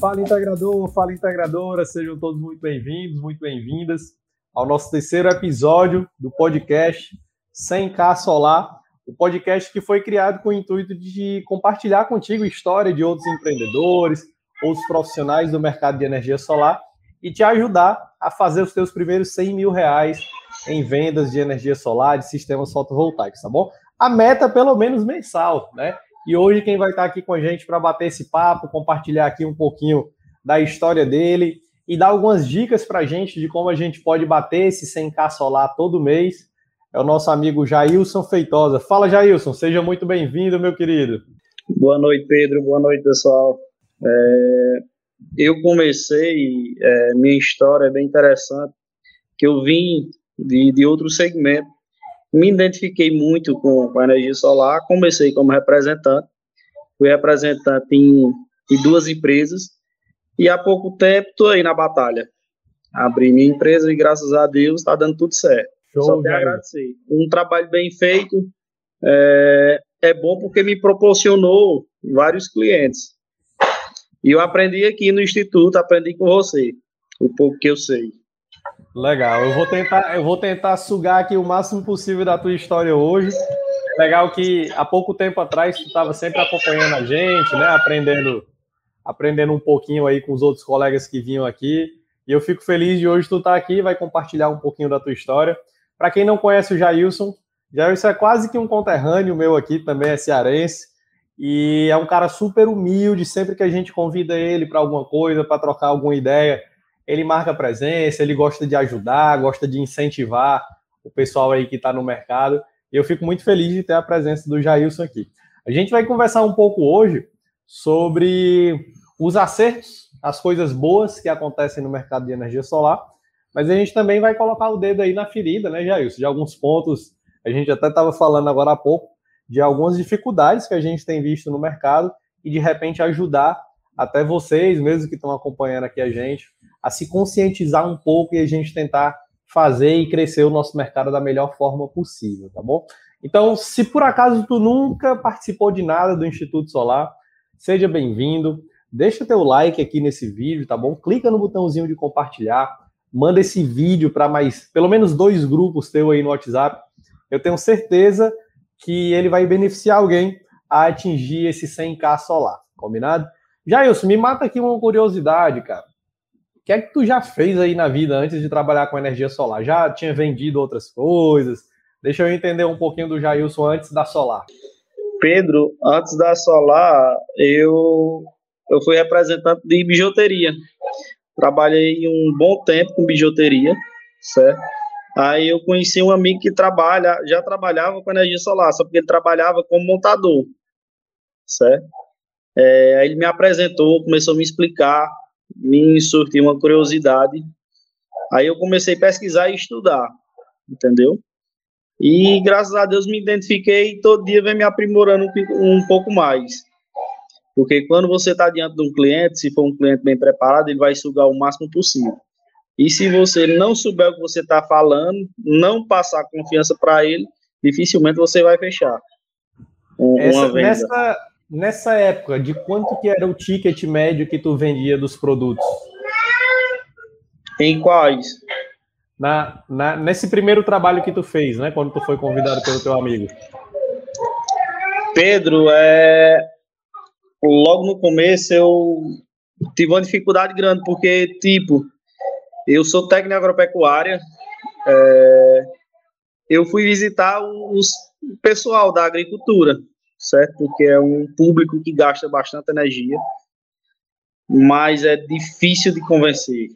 Fala integrador, fala integradora, sejam todos muito bem-vindos, muito bem-vindas ao nosso terceiro episódio do podcast 100K Solar, o podcast que foi criado com o intuito de compartilhar contigo história de outros empreendedores, outros profissionais do mercado de energia solar e te ajudar a fazer os teus primeiros 100 mil reais em vendas de energia solar, de sistemas fotovoltaicos, tá bom? A meta pelo menos mensal, né? E hoje quem vai estar aqui com a gente para bater esse papo, compartilhar aqui um pouquinho da história dele e dar algumas dicas para a gente de como a gente pode bater esse 100k solar todo mês, é o nosso amigo Jailson Feitosa. Fala, Jailson, seja muito bem-vindo, meu querido. Boa noite, Pedro. Boa noite, pessoal. É, eu comecei, é, minha história é bem interessante, que eu vim de, de outro segmento, me identifiquei muito com, com a energia solar, comecei como representante, fui representante em, em duas empresas, e há pouco tempo estou aí na batalha. Abri minha empresa e graças a Deus está dando tudo certo. Show, Só tenho a agradecer. Um trabalho bem feito, é, é bom porque me proporcionou vários clientes. E eu aprendi aqui no Instituto, aprendi com você, o pouco que eu sei. Legal, eu vou tentar, eu vou tentar sugar aqui o máximo possível da tua história hoje. Legal que há pouco tempo atrás tu estava sempre acompanhando a gente, né? Aprendendo, aprendendo um pouquinho aí com os outros colegas que vinham aqui. E eu fico feliz de hoje tu estar tá aqui, vai compartilhar um pouquinho da tua história. Para quem não conhece o Jailson, Jailson é quase que um conterrâneo meu aqui, também é cearense. E é um cara super humilde, sempre que a gente convida ele para alguma coisa, para trocar alguma ideia, ele marca presença, ele gosta de ajudar, gosta de incentivar o pessoal aí que está no mercado. E eu fico muito feliz de ter a presença do Jailson aqui. A gente vai conversar um pouco hoje sobre os acertos, as coisas boas que acontecem no mercado de energia solar, mas a gente também vai colocar o dedo aí na ferida, né, Jailson? De alguns pontos, a gente até estava falando agora há pouco, de algumas dificuldades que a gente tem visto no mercado e de repente ajudar até vocês, mesmo que estão acompanhando aqui a gente, a se conscientizar um pouco e a gente tentar fazer e crescer o nosso mercado da melhor forma possível, tá bom? Então, se por acaso tu nunca participou de nada do Instituto Solar, seja bem-vindo. Deixa teu like aqui nesse vídeo, tá bom? Clica no botãozinho de compartilhar, manda esse vídeo para mais, pelo menos dois grupos teu aí no WhatsApp. Eu tenho certeza que ele vai beneficiar alguém a atingir esse 100k solar, combinado? Jailson, me mata aqui uma curiosidade, cara. Que é que tu já fez aí na vida antes de trabalhar com energia solar? Já tinha vendido outras coisas? Deixa eu entender um pouquinho do Jailson antes da solar. Pedro, antes da solar, eu, eu fui representante de bijuteria. Trabalhei um bom tempo com bijuteria, certo? Aí eu conheci um amigo que trabalha, já trabalhava com energia solar, só porque ele trabalhava como montador, certo? É, aí ele me apresentou, começou a me explicar, me surtiu uma curiosidade. Aí eu comecei a pesquisar e estudar, entendeu? E graças a Deus me identifiquei e todo dia vem me aprimorando um, um pouco mais. Porque quando você está diante de um cliente, se for um cliente bem preparado, ele vai sugar o máximo possível. E se você não souber o que você está falando, não passar confiança para ele, dificilmente você vai fechar uma Essa, venda. Nessa, nessa época, de quanto que era o ticket médio que tu vendia dos produtos? Em quais? Na, na, nesse primeiro trabalho que tu fez, né? Quando tu foi convidado pelo teu amigo. Pedro, é... logo no começo eu tive uma dificuldade grande, porque, tipo, eu sou técnico agropecuária. É, eu fui visitar os, pessoal da agricultura, certo? Porque é um público que gasta bastante energia, mas é difícil de convencer.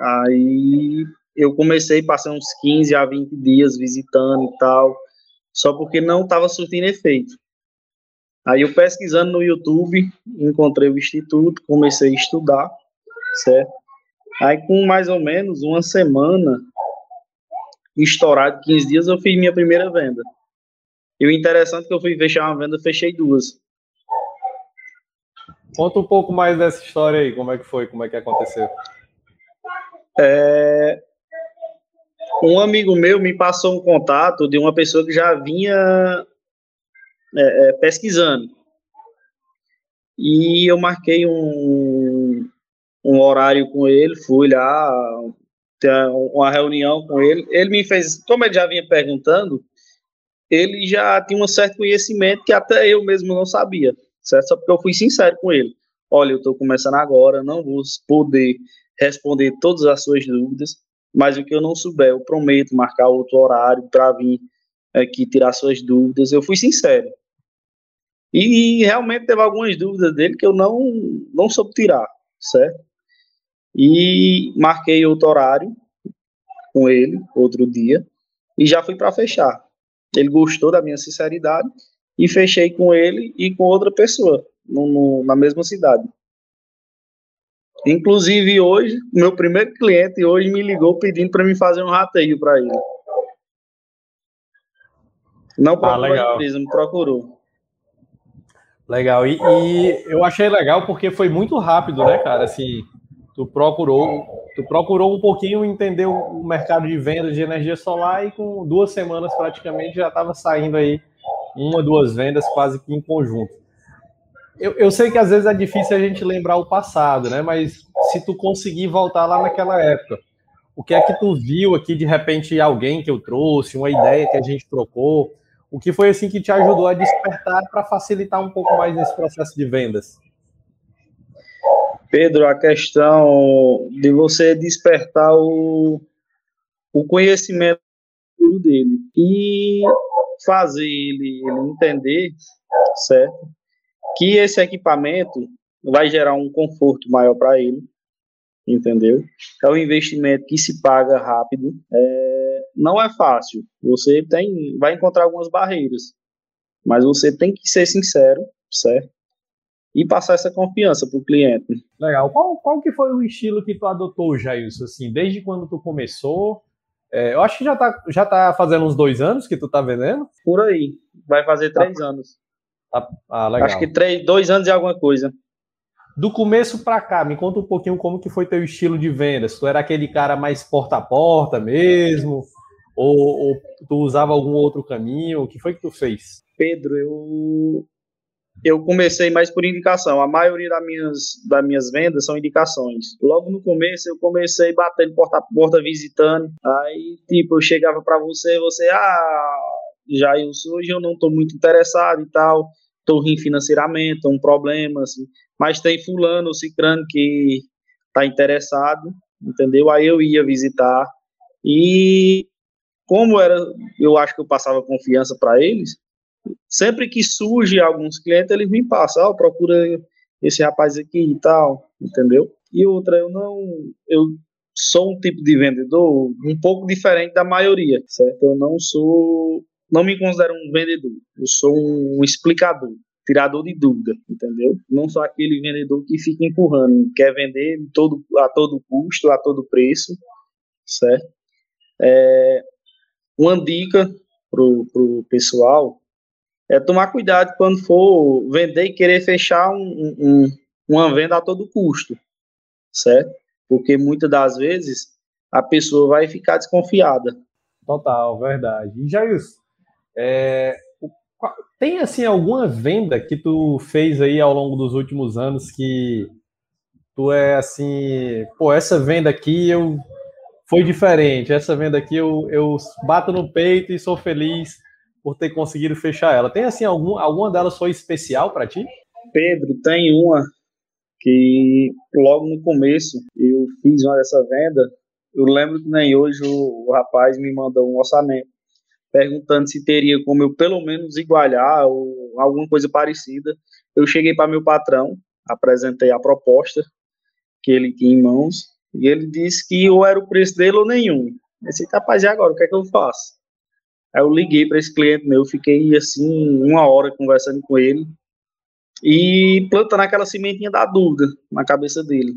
Aí eu comecei, passar uns 15 a 20 dias visitando e tal, só porque não estava surtindo efeito. Aí eu pesquisando no YouTube, encontrei o instituto, comecei a estudar, certo? Aí, com mais ou menos uma semana, estourado 15 dias, eu fiz minha primeira venda. E o interessante é que eu fui fechar uma venda, fechei duas. Conta um pouco mais dessa história aí, como é que foi, como é que aconteceu. É... Um amigo meu me passou um contato de uma pessoa que já vinha é, é, pesquisando. E eu marquei um, um horário com ele, fui lá, ter uma reunião com ele. Ele me fez, como ele já vinha perguntando, ele já tinha um certo conhecimento que até eu mesmo não sabia, certo? Só porque eu fui sincero com ele. Olha, eu estou começando agora, não vou poder responder todas as suas dúvidas, mas o que eu não souber, eu prometo marcar outro horário para vir aqui tirar suas dúvidas. Eu fui sincero. E realmente teve algumas dúvidas dele que eu não, não soube tirar, certo? E marquei outro horário com ele, outro dia, e já fui para fechar. Ele gostou da minha sinceridade e fechei com ele e com outra pessoa no, no, na mesma cidade. Inclusive hoje, meu primeiro cliente hoje me ligou pedindo para mim fazer um rateio para ele. Não procurou ah, a empresa, me procurou. Legal. E, e, eu achei legal porque foi muito rápido, né, cara? Assim, tu procurou, tu procurou um pouquinho entender o mercado de venda de energia solar e com duas semanas praticamente já estava saindo aí uma, duas vendas quase que em conjunto. Eu, eu sei que às vezes é difícil a gente lembrar o passado, né? Mas se tu conseguir voltar lá naquela época, o que é que tu viu aqui de repente alguém que eu trouxe, uma ideia que a gente trocou? O que foi assim que te ajudou a despertar para facilitar um pouco mais esse processo de vendas? Pedro, a questão de você despertar o, o conhecimento dele e fazer ele, ele entender, certo? Que esse equipamento vai gerar um conforto maior para ele, entendeu? É um investimento que se paga rápido. É, não é fácil. Você tem, vai encontrar algumas barreiras, mas você tem que ser sincero, certo? E passar essa confiança para o cliente. Legal. Qual, qual que foi o estilo que tu adotou, Jailson? Assim, desde quando tu começou? É, eu acho que já tá, já tá fazendo uns dois anos que tu tá vendendo? Por aí. Vai fazer três tá. anos. Ah, ah, legal. Acho que três, dois anos e alguma coisa. Do começo para cá, me conta um pouquinho como que foi teu estilo de vendas. Tu era aquele cara mais porta a porta mesmo? Ou, ou tu usava algum outro caminho? O que foi que tu fez? Pedro, eu eu comecei mais por indicação. A maioria das minhas, das minhas vendas são indicações. Logo no começo, eu comecei batendo porta a porta, visitando. Aí, tipo, eu chegava para você, você, ah, já eu hoje eu não estou muito interessado e tal, estou ruim financeiramente, um problema, assim. Mas tem fulano, cicrano que tá interessado, entendeu? Aí eu ia visitar. E como era, eu acho que eu passava confiança para eles, sempre que surge alguns clientes, eles me passam, oh, procura esse rapaz aqui e tal, entendeu? E outra, eu não, eu sou um tipo de vendedor um pouco diferente da maioria, certo? Eu não sou, não me considero um vendedor, eu sou um explicador, tirador de dúvida, entendeu? Não sou aquele vendedor que fica empurrando, quer vender todo, a todo custo, a todo preço, certo? É, uma dica pro, pro pessoal é tomar cuidado quando for vender e querer fechar um, um, uma venda a todo custo, certo? Porque muitas das vezes a pessoa vai ficar desconfiada. Total, verdade. E Jair, é, tem assim alguma venda que tu fez aí ao longo dos últimos anos que tu é assim, pô, essa venda aqui eu foi diferente, essa venda aqui eu, eu bato no peito e sou feliz por ter conseguido fechar ela. Tem assim algum, alguma delas foi especial para ti? Pedro, tem uma que logo no começo eu fiz uma dessa venda. Eu lembro que nem hoje o, o rapaz me mandou um orçamento perguntando se teria como eu pelo menos igualar ou alguma coisa parecida. Eu cheguei para meu patrão, apresentei a proposta que ele tinha em mãos e ele disse que ou era o preço dele ou nenhum. Eu disse, rapaz, e agora? O que é que eu faço? Aí eu liguei para esse cliente meu, fiquei assim uma hora conversando com ele e plantando aquela sementinha da dúvida na cabeça dele.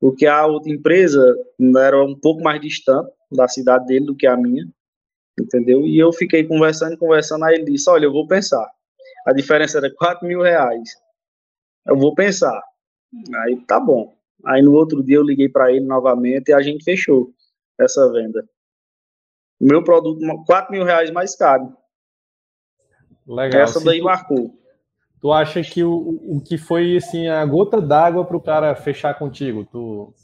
Porque a outra empresa era um pouco mais distante da cidade dele do que a minha, entendeu? E eu fiquei conversando, conversando, aí ele disse, olha, eu vou pensar. A diferença era 4 mil reais. Eu vou pensar. Aí tá bom. Aí no outro dia eu liguei para ele novamente e a gente fechou essa venda o meu produto 4 mil reais mais caro. Legal. Essa daí tu, marcou. Tu acha que o, o que foi assim a gota d'água para o cara fechar contigo? Tu,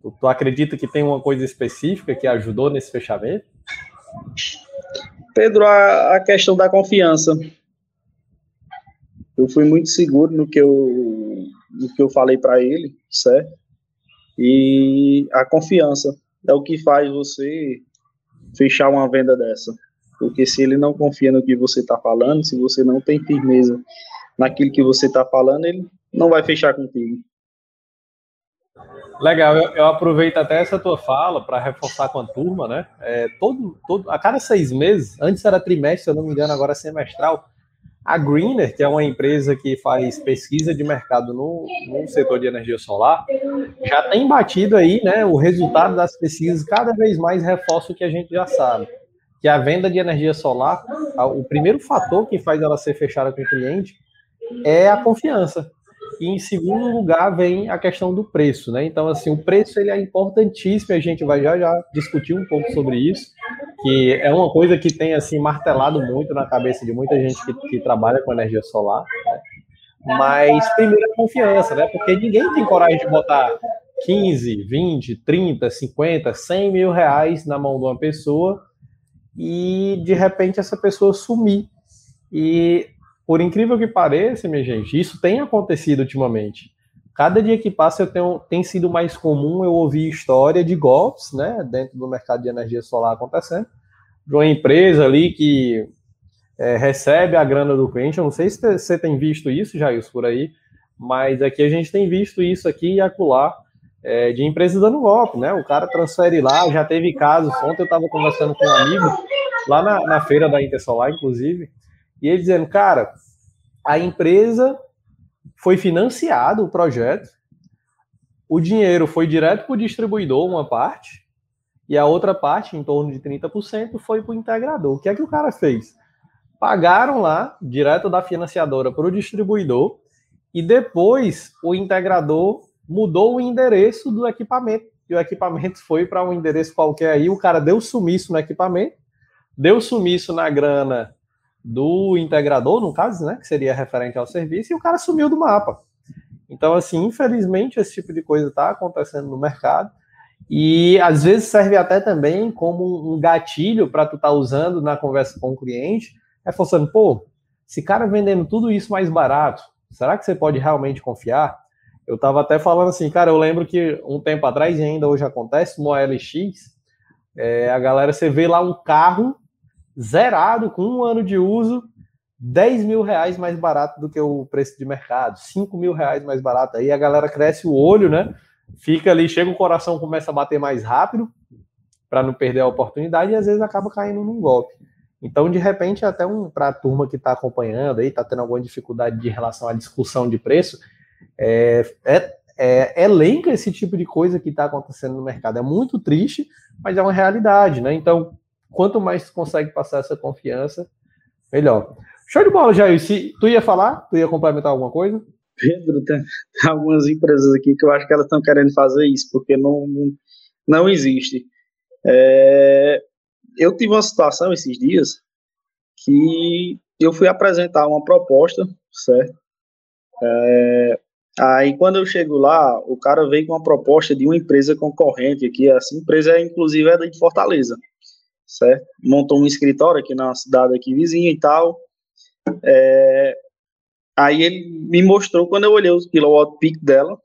tu, tu, acredita que tem uma coisa específica que ajudou nesse fechamento? Pedro, a, a questão da confiança. Eu fui muito seguro no que eu, no que eu falei para ele, certo? E a confiança é o que faz você fechar uma venda dessa. Porque se ele não confia no que você está falando, se você não tem firmeza naquilo que você está falando, ele não vai fechar contigo. Legal, eu, eu, aproveito até essa tua fala para reforçar com a turma, né? É, todo, todo, a cada seis meses, antes era trimestre, se eu não me engano, agora é semestral, a Greener, que é uma empresa que faz pesquisa de mercado no, no setor de energia solar, já tem batido aí, né? O resultado das pesquisas cada vez mais reforça o que a gente já sabe. Que a venda de energia solar, o primeiro fator que faz ela ser fechada com o cliente é a confiança. E em segundo lugar vem a questão do preço, né? Então, assim, o preço ele é importantíssimo, a gente vai já já discutir um pouco sobre isso, que é uma coisa que tem, assim, martelado muito na cabeça de muita gente que, que trabalha com energia solar, né? Mas primeiro a confiança, né? Porque ninguém tem coragem de botar 15, 20, 30, 50, 100 mil reais na mão de uma pessoa e de repente essa pessoa sumir. E por incrível que pareça, minha gente, isso tem acontecido ultimamente. Cada dia que passa eu tenho, tem sido mais comum eu ouvir história de golpes, né, dentro do mercado de energia solar acontecendo, de uma empresa ali que é, recebe a grana do cliente. Eu não sei se você tem visto isso, Jair, por aí, mas aqui a gente tem visto isso aqui e acolá é, de empresas dando golpe, né? O cara transfere lá, já teve casos. Ontem eu estava conversando com um amigo lá na, na feira da Intersolar, inclusive, e ele dizendo, cara, a empresa foi financiado o projeto, o dinheiro foi direto para o distribuidor, uma parte, e a outra parte, em torno de 30%, foi para o integrador. O que é que o cara fez? Pagaram lá, direto da financiadora para o distribuidor, e depois o integrador mudou o endereço do equipamento. E o equipamento foi para um endereço qualquer aí, o cara deu sumiço no equipamento, deu sumiço na grana do integrador, no caso, né, que seria referente ao serviço, e o cara sumiu do mapa. Então, assim, infelizmente, esse tipo de coisa está acontecendo no mercado, e às vezes serve até também como um gatilho para tu estar tá usando na conversa com o cliente, reforçando, pô, esse cara vendendo tudo isso mais barato, será que você pode realmente confiar? Eu estava até falando assim, cara, eu lembro que um tempo atrás, e ainda hoje acontece, no OLX, é, a galera, você vê lá um carro zerado, com um ano de uso, 10 mil reais mais barato do que o preço de mercado, 5 mil reais mais barato. Aí a galera cresce o olho, né? Fica ali, chega o coração, começa a bater mais rápido para não perder a oportunidade e às vezes acaba caindo num golpe. Então, de repente, até um para a turma que está acompanhando aí, está tendo alguma dificuldade de relação à discussão de preço, é, é, é, elenca esse tipo de coisa que está acontecendo no mercado. É muito triste, mas é uma realidade, né? Então, quanto mais consegue passar essa confiança, melhor. Show de bola, Jair. Se tu ia falar, tu ia complementar alguma coisa? Pedro, tem, algumas empresas aqui que eu acho que elas estão querendo fazer isso, porque não, não existe. É, eu tive uma situação esses dias que eu fui apresentar uma proposta, certo? É, aí quando eu chego lá, o cara veio com uma proposta de uma empresa concorrente aqui, essa empresa inclusive é de Fortaleza certo? Montou um escritório aqui na cidade aqui vizinha e tal. É, aí ele me mostrou, quando eu olhei o kilowatt peak dela,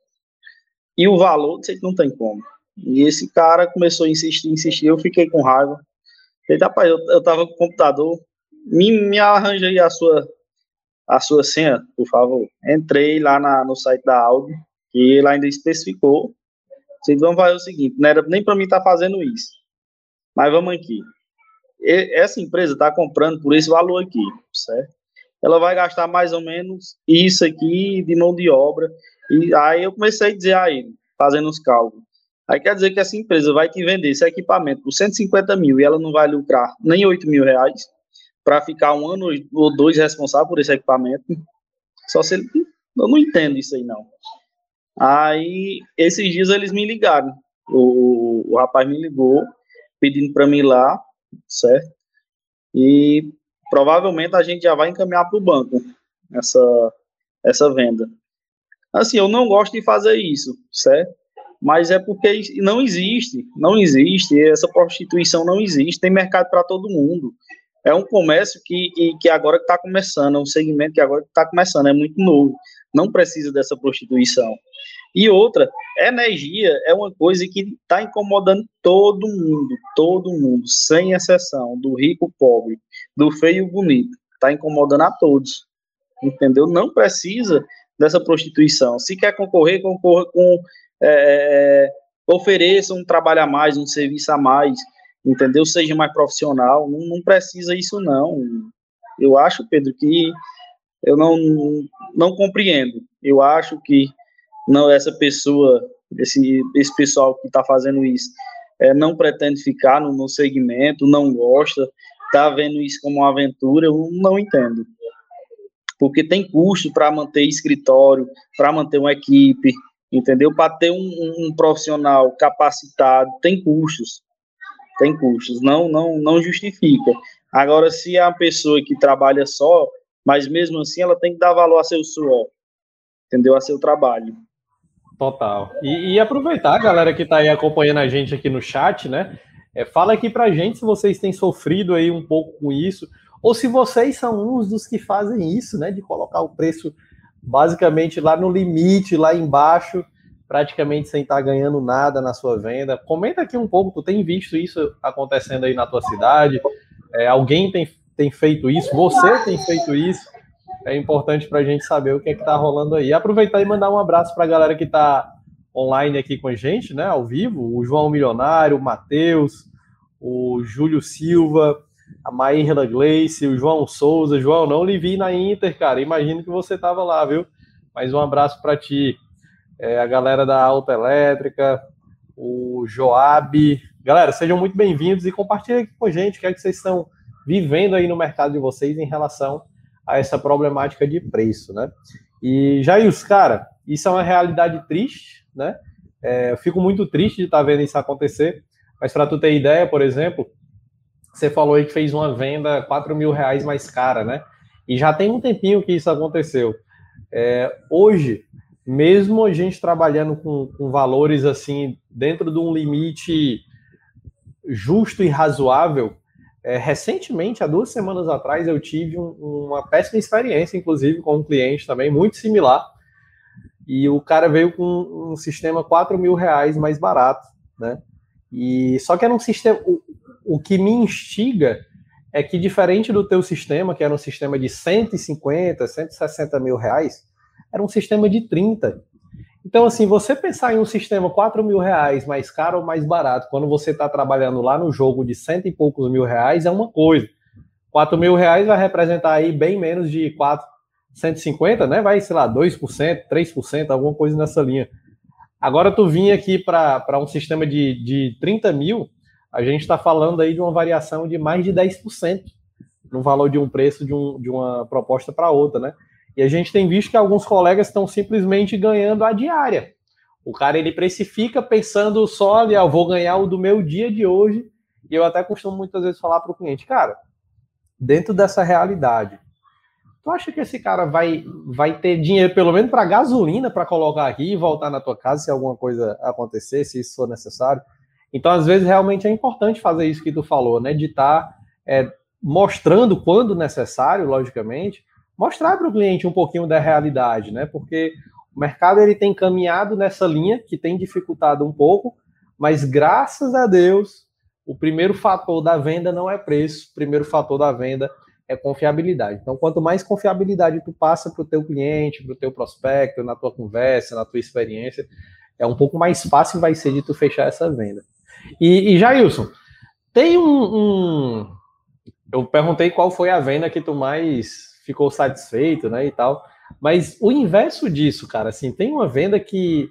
e o valor, sei que não tem como. E esse cara começou a insistir, insistir, eu fiquei com raiva. Falei, rapaz, eu, eu tava com o computador, me, me arranja aí a sua, a sua senha, por favor. Entrei lá na, no site da Audi, e ele ainda especificou. Vocês vão fazer o seguinte, não era nem para mim estar tá fazendo isso. Mas vamos aqui. Essa empresa está comprando por esse valor aqui, certo? Ela vai gastar mais ou menos isso aqui de mão de obra. E aí eu comecei a dizer a ele, fazendo os cálculos. Aí quer dizer que essa empresa vai te vender esse equipamento por 150 mil e ela não vai lucrar nem 8 mil reais para ficar um ano ou dois responsável por esse equipamento. Só se ele. Eu não entendo isso aí, não. Aí, esses dias eles me ligaram. O, o rapaz me ligou pedindo para mim ir lá, certo? E provavelmente a gente já vai encaminhar para o banco essa, essa venda. Assim, eu não gosto de fazer isso, certo? Mas é porque não existe, não existe, essa prostituição não existe, tem mercado para todo mundo. É um comércio que, que, que agora está começando, é um segmento que agora está começando, é muito novo, não precisa dessa prostituição. E outra, energia é uma coisa que está incomodando todo mundo, todo mundo, sem exceção, do rico, pobre, do feio, bonito, está incomodando a todos, entendeu? Não precisa dessa prostituição. Se quer concorrer, concorra com é, ofereça um trabalho a mais, um serviço a mais, entendeu? Seja mais profissional. Não, não precisa isso não. Eu acho, Pedro, que eu não não compreendo. Eu acho que não essa pessoa, esse esse pessoal que está fazendo isso, é, não pretende ficar no, no segmento, não gosta, está vendo isso como uma aventura. Eu não entendo porque tem custo para manter escritório, para manter uma equipe, entendeu? Para ter um, um, profissional capacitado, tem custos, tem custos, não, não, não justifica. Agora, se é uma pessoa que trabalha só, mas mesmo assim ela tem que dar valor a seu suor, entendeu? A seu trabalho. Total. E, e aproveitar, galera que está aí acompanhando a gente aqui no chat, né? É, fala aqui pra gente se vocês têm sofrido aí um pouco com isso ou se vocês são uns dos que fazem isso, né, de colocar o preço basicamente lá no limite, lá embaixo, praticamente sem estar ganhando nada na sua venda. Comenta aqui um pouco, tu tem visto isso acontecendo aí na tua cidade? É, alguém tem, tem feito isso? Você tem feito isso? É importante para a gente saber o que é que está rolando aí. Aproveitar e mandar um abraço para a galera que está online aqui com a gente, né, ao vivo, o João Milionário, o Matheus, o Júlio Silva, a Maíra Gleice, o João Souza. João, não lhe vi na Inter, cara. Imagino que você estava lá, viu? Mas um abraço para ti. É, a galera da Alta Elétrica, o Joab. Galera, sejam muito bem-vindos e compartilhem aqui com a gente o que é que vocês estão vivendo aí no mercado de vocês em relação a essa problemática de preço, né? E, Jails, cara, isso é uma realidade triste, né? É, eu fico muito triste de estar tá vendo isso acontecer, mas para tu ter ideia, por exemplo, você falou aí que fez uma venda 4 mil reais mais cara, né? E já tem um tempinho que isso aconteceu. É, hoje, mesmo a gente trabalhando com, com, valores assim, dentro de um limite justo e razoável, é, recentemente, há duas semanas atrás, eu tive um, uma péssima experiência, inclusive, com um cliente também, muito similar. E o cara veio com um sistema 4 mil reais mais barato, né? E só que era um sistema o que me instiga é que, diferente do teu sistema, que era um sistema de 150, 160 mil reais, era um sistema de 30. Então, assim, você pensar em um sistema 4 mil reais mais caro ou mais barato, quando você está trabalhando lá no jogo de cento e poucos mil reais, é uma coisa. 4 mil reais vai representar aí bem menos de 4, 150, né? Vai, sei lá, 2%, 3%, alguma coisa nessa linha. Agora, tu vinha aqui para um sistema de, de 30 mil, a gente está falando aí de uma variação de mais de 10% no valor de um preço de, um, de uma proposta para outra, né? E a gente tem visto que alguns colegas estão simplesmente ganhando a diária. O cara ele precifica pensando só ali, ah, vou ganhar o do meu dia de hoje. E eu até costumo muitas vezes falar para o cliente, cara, dentro dessa realidade, tu acha que esse cara vai, vai ter dinheiro pelo menos para gasolina para colocar aqui e voltar na tua casa se alguma coisa acontecer, se isso for necessário? Então, às vezes, realmente é importante fazer isso que tu falou, né? De estar tá, é, mostrando quando necessário, logicamente, mostrar para o cliente um pouquinho da realidade, né? Porque o mercado ele tem caminhado nessa linha que tem dificultado um pouco, mas graças a Deus, o primeiro fator da venda não é preço, o primeiro fator da venda é confiabilidade. Então, quanto mais confiabilidade tu passa para o teu cliente, para o teu prospecto, na tua conversa, na tua experiência, é um pouco mais fácil vai ser de tu fechar essa venda. E, e Jailson, tem um, um, Eu perguntei qual foi a venda que tu mais ficou satisfeito, né? E tal. Mas o inverso disso, cara, assim, tem uma venda que,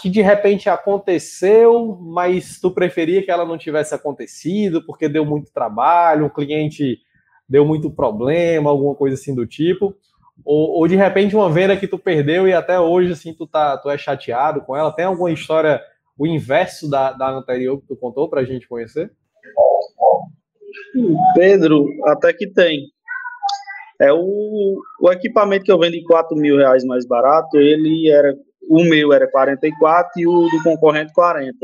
que de repente aconteceu, mas tu preferia que ela não tivesse acontecido, porque deu muito trabalho, o cliente deu muito problema, alguma coisa assim do tipo. Ou, ou, de repente uma venda que tu perdeu e até hoje assim tu tá tu é chateado com ela. Tem alguma história o inverso da, da anterior que tu contou para a gente conhecer? Pedro, até que tem. É o, o equipamento que eu vendi 4 mil reais mais barato, ele era. O meu era 44 e o do concorrente 40.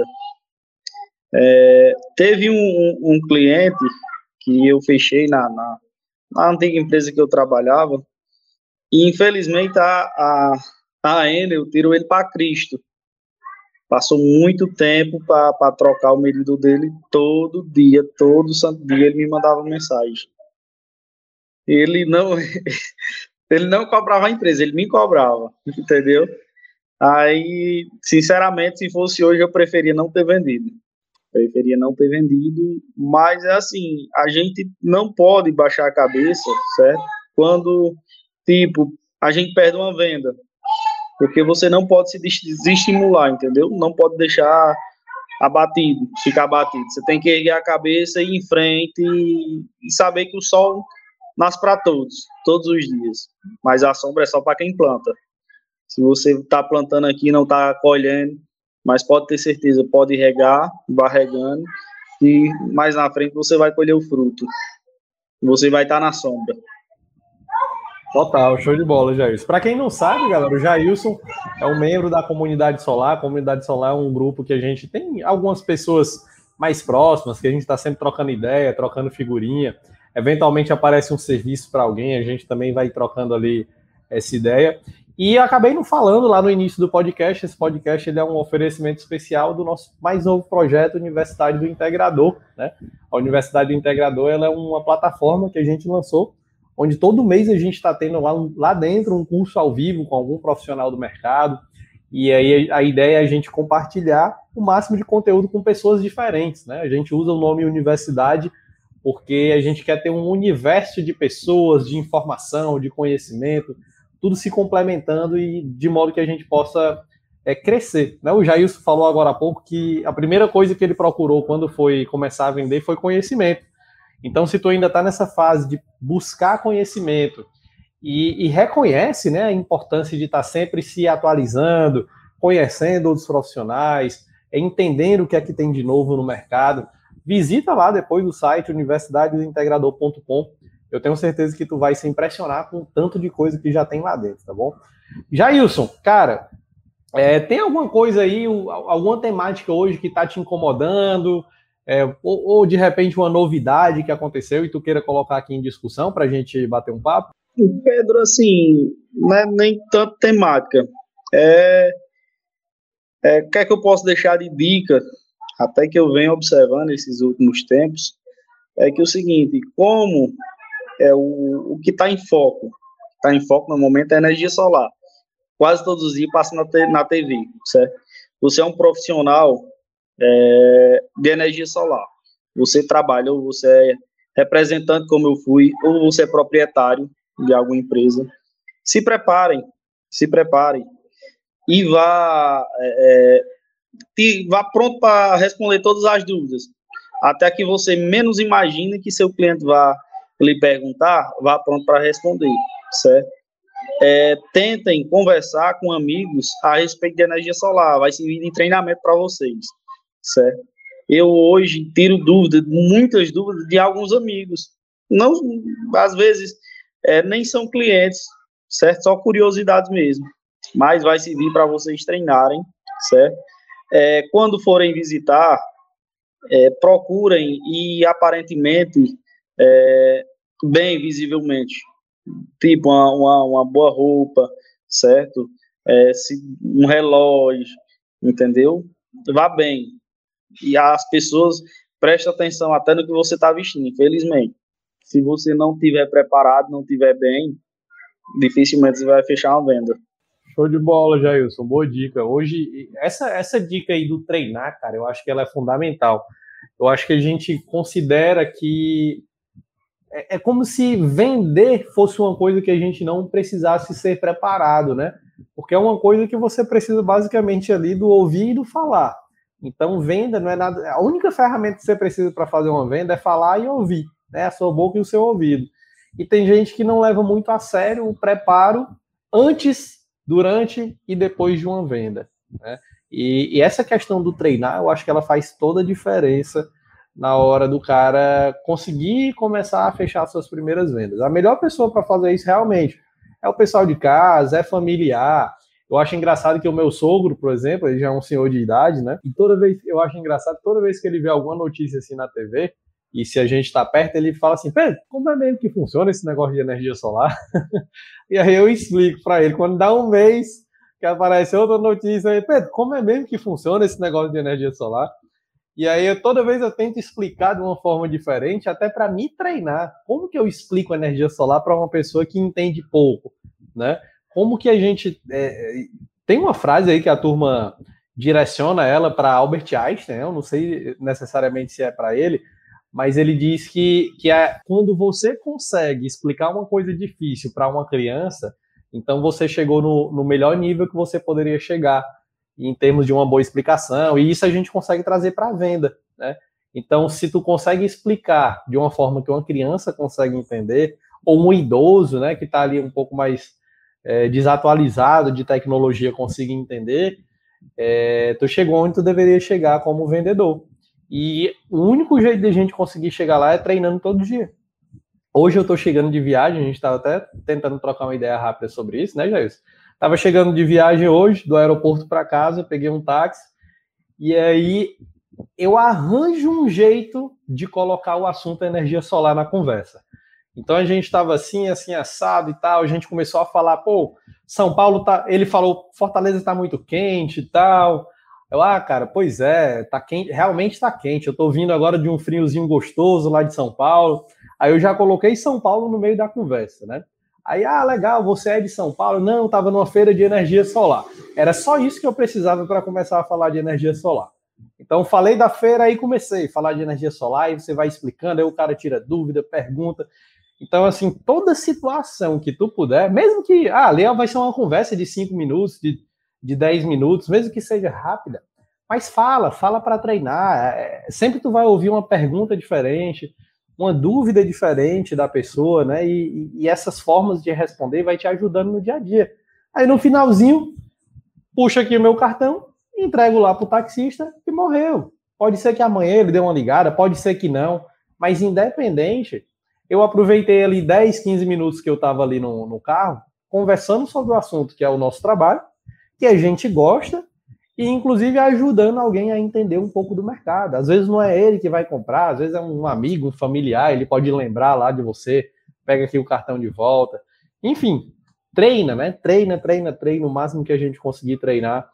É, teve um, um, cliente que eu fechei na, na, na, antiga empresa que eu trabalhava, e infelizmente a, a, a Enel tirou ele para Cristo. Passou muito tempo para trocar o medidor dele todo dia, todo santo dia ele me mandava mensagem. Ele não ele não cobrava a empresa, ele me cobrava, entendeu? Aí, sinceramente, se fosse hoje, eu preferia não ter vendido. Preferia não ter vendido, mas é assim, a gente não pode baixar a cabeça, certo? Quando, tipo, a gente perde uma venda, porque você não pode se desestimular, entendeu? Não pode deixar abatido, ficar abatido. Você tem que erguer a cabeça e ir em frente e, e saber que o sol nasce para todos, todos os dias. Mas a sombra é só para quem planta. Se você está plantando aqui e não está colhendo, mas pode ter certeza, pode regar, vai regando, e mais na frente você vai colher o fruto. Você vai estar tá na sombra. Total, show de bola, Jailson. Para quem não sabe, galera, o Jailson é um membro da Comunidade Solar. A Comunidade Solar é um grupo que a gente tem algumas pessoas mais próximas, que a gente está sempre trocando ideia, trocando figurinha. Eventualmente aparece um serviço para alguém, a gente também vai trocando ali essa ideia. E acabei não falando lá no início do podcast, esse podcast ele é um oferecimento especial do nosso mais novo projeto Universidade do Integrador. Né? A Universidade do Integrador ela é uma plataforma que a gente lançou onde todo mês a gente está tendo lá, lá dentro um curso ao vivo com algum profissional do mercado, e aí a ideia é a gente compartilhar o máximo de conteúdo com pessoas diferentes, né? A gente usa o nome universidade porque a gente quer ter um universo de pessoas, de informação, de conhecimento, tudo se complementando e de modo que a gente possa é, crescer. Né? O Jailson falou agora há pouco que a primeira coisa que ele procurou quando foi começar a vender foi conhecimento. Então, se tu ainda está nessa fase de buscar conhecimento e, e, reconhece né, a importância de estar tá sempre se atualizando, conhecendo outros profissionais, entendendo o que é que tem de novo no mercado, visita lá depois o site universidadesintegrador.com. Eu tenho certeza que tu vai se impressionar com o tanto de coisa que já tem lá dentro, tá bom? Jailson, cara, é, tem alguma coisa aí, alguma temática hoje que está te incomodando? é, ou, ou, de repente uma novidade que aconteceu e tu queira colocar aqui em discussão para a gente bater um papo? Pedro, assim, não é nem tanto temática. É, é, o que é que eu posso deixar de dica, até que eu venho observando esses últimos tempos, é que o seguinte, como é o, o que está em foco, está em foco no momento é a energia solar. Quase todos os dias passa na, na TV, certo? Você é um profissional é, de energia solar. Você trabalha, ou você é representante, como eu fui, ou você é proprietário de alguma empresa. Se preparem, se preparem e vá, é, é vá pronto para responder todas as dúvidas. Até que você menos imagine que seu cliente vá lhe perguntar, vá pronto para responder, certo? É, tentem conversar com amigos a respeito de energia solar, vai servir de treinamento para vocês certo? Eu hoje tiro dúvidas, muitas dúvidas de alguns amigos. Não, às vezes, é, nem são clientes, certo? Só curiosidades mesmo. Mas vai servir para vocês treinarem, certo? É, quando forem visitar, é, procurem e aparentemente é, bem visivelmente, tipo uma, uma, uma boa roupa, certo? É, se, um relógio, entendeu? Vá bem, e as pessoas prestam atenção até no que você está vestindo, infelizmente. Se você não tiver preparado, não tiver bem, dificilmente você vai fechar uma venda. Show de bola, Jailson. Boa dica. Hoje, essa, essa dica aí do treinar, cara, eu acho que ela é fundamental. Eu acho que a gente considera que é, é como se vender fosse uma coisa que a gente não precisasse ser preparado, né? Porque é uma coisa que você precisa basicamente ali do ouvir e do falar. Então, venda não é nada. A única ferramenta que você precisa para fazer uma venda é falar e ouvir, né? A sua boca e o seu ouvido. E tem gente que não leva muito a sério o preparo antes, durante e depois de uma venda. Né? E, e essa questão do treinar, eu acho que ela faz toda a diferença na hora do cara conseguir começar a fechar suas primeiras vendas. A melhor pessoa para fazer isso realmente é o pessoal de casa, é familiar. Eu acho engraçado que o meu sogro, por exemplo, ele já é um senhor de idade, né? E toda vez, eu acho engraçado, toda vez que ele vê alguma notícia assim na TV, e se a gente está perto, ele fala assim: Pedro, como é mesmo que funciona esse negócio de energia solar? e aí eu explico para ele. Quando dá um mês que aparece outra notícia aí, Pedro, como é mesmo que funciona esse negócio de energia solar? E aí eu, toda vez eu tento explicar de uma forma diferente, até para me treinar. Como que eu explico energia solar para uma pessoa que entende pouco, né? Como que a gente é, tem uma frase aí que a turma direciona ela para Albert Einstein, eu não sei necessariamente se é para ele, mas ele diz que, que é, quando você consegue explicar uma coisa difícil para uma criança, então você chegou no, no melhor nível que você poderia chegar em termos de uma boa explicação, e isso a gente consegue trazer para a venda, né? Então, se tu consegue explicar de uma forma que uma criança consegue entender, ou um idoso, né, que está ali um pouco mais é, desatualizado de tecnologia consiga entender, é, tu chegou onde tu deveria chegar como vendedor. E o único jeito de a gente conseguir chegar lá é treinando todo dia. Hoje eu estou chegando de viagem, a gente estava até tentando trocar uma ideia rápida sobre isso, né, Jair? Tava chegando de viagem hoje, do aeroporto para casa, peguei um táxi, e aí eu arranjo um jeito de colocar o assunto energia solar na conversa. Então a gente estava assim, assim, assado e tal, a gente começou a falar, pô, São Paulo tá. Ele falou, Fortaleza está muito quente e tal. Eu, ah, cara, pois é, tá quente, realmente está quente. Eu estou vindo agora de um friozinho gostoso lá de São Paulo. Aí eu já coloquei São Paulo no meio da conversa, né? Aí, ah, legal, você é de São Paulo? Não, estava numa feira de energia solar. Era só isso que eu precisava para começar a falar de energia solar. Então, falei da feira e comecei a falar de energia solar, e você vai explicando, aí o cara tira dúvida, pergunta. Então, assim, toda situação que tu puder, mesmo que, ah, ali vai ser uma conversa de cinco minutos, de, de 10 minutos, mesmo que seja rápida, mas fala, fala para treinar. É, sempre tu vai ouvir uma pergunta diferente, uma dúvida diferente da pessoa, né? E, e, essas formas de responder vai te ajudando no dia a dia. Aí no finalzinho, puxa aqui o meu cartão, entrego lá para o taxista e morreu. Pode ser que amanhã ele dê uma ligada, pode ser que não, mas independente, eu aproveitei ali 10, 15 minutos que eu estava ali no, no carro, conversando sobre o assunto que é o nosso trabalho, que a gente gosta e inclusive ajudando alguém a entender um pouco do mercado. Às vezes não é ele que vai comprar, às vezes é um amigo, um familiar, ele pode lembrar lá de você, pega aqui o cartão de volta. Enfim, treina, né? Treina, treina, treina, o máximo que a gente conseguir treinar.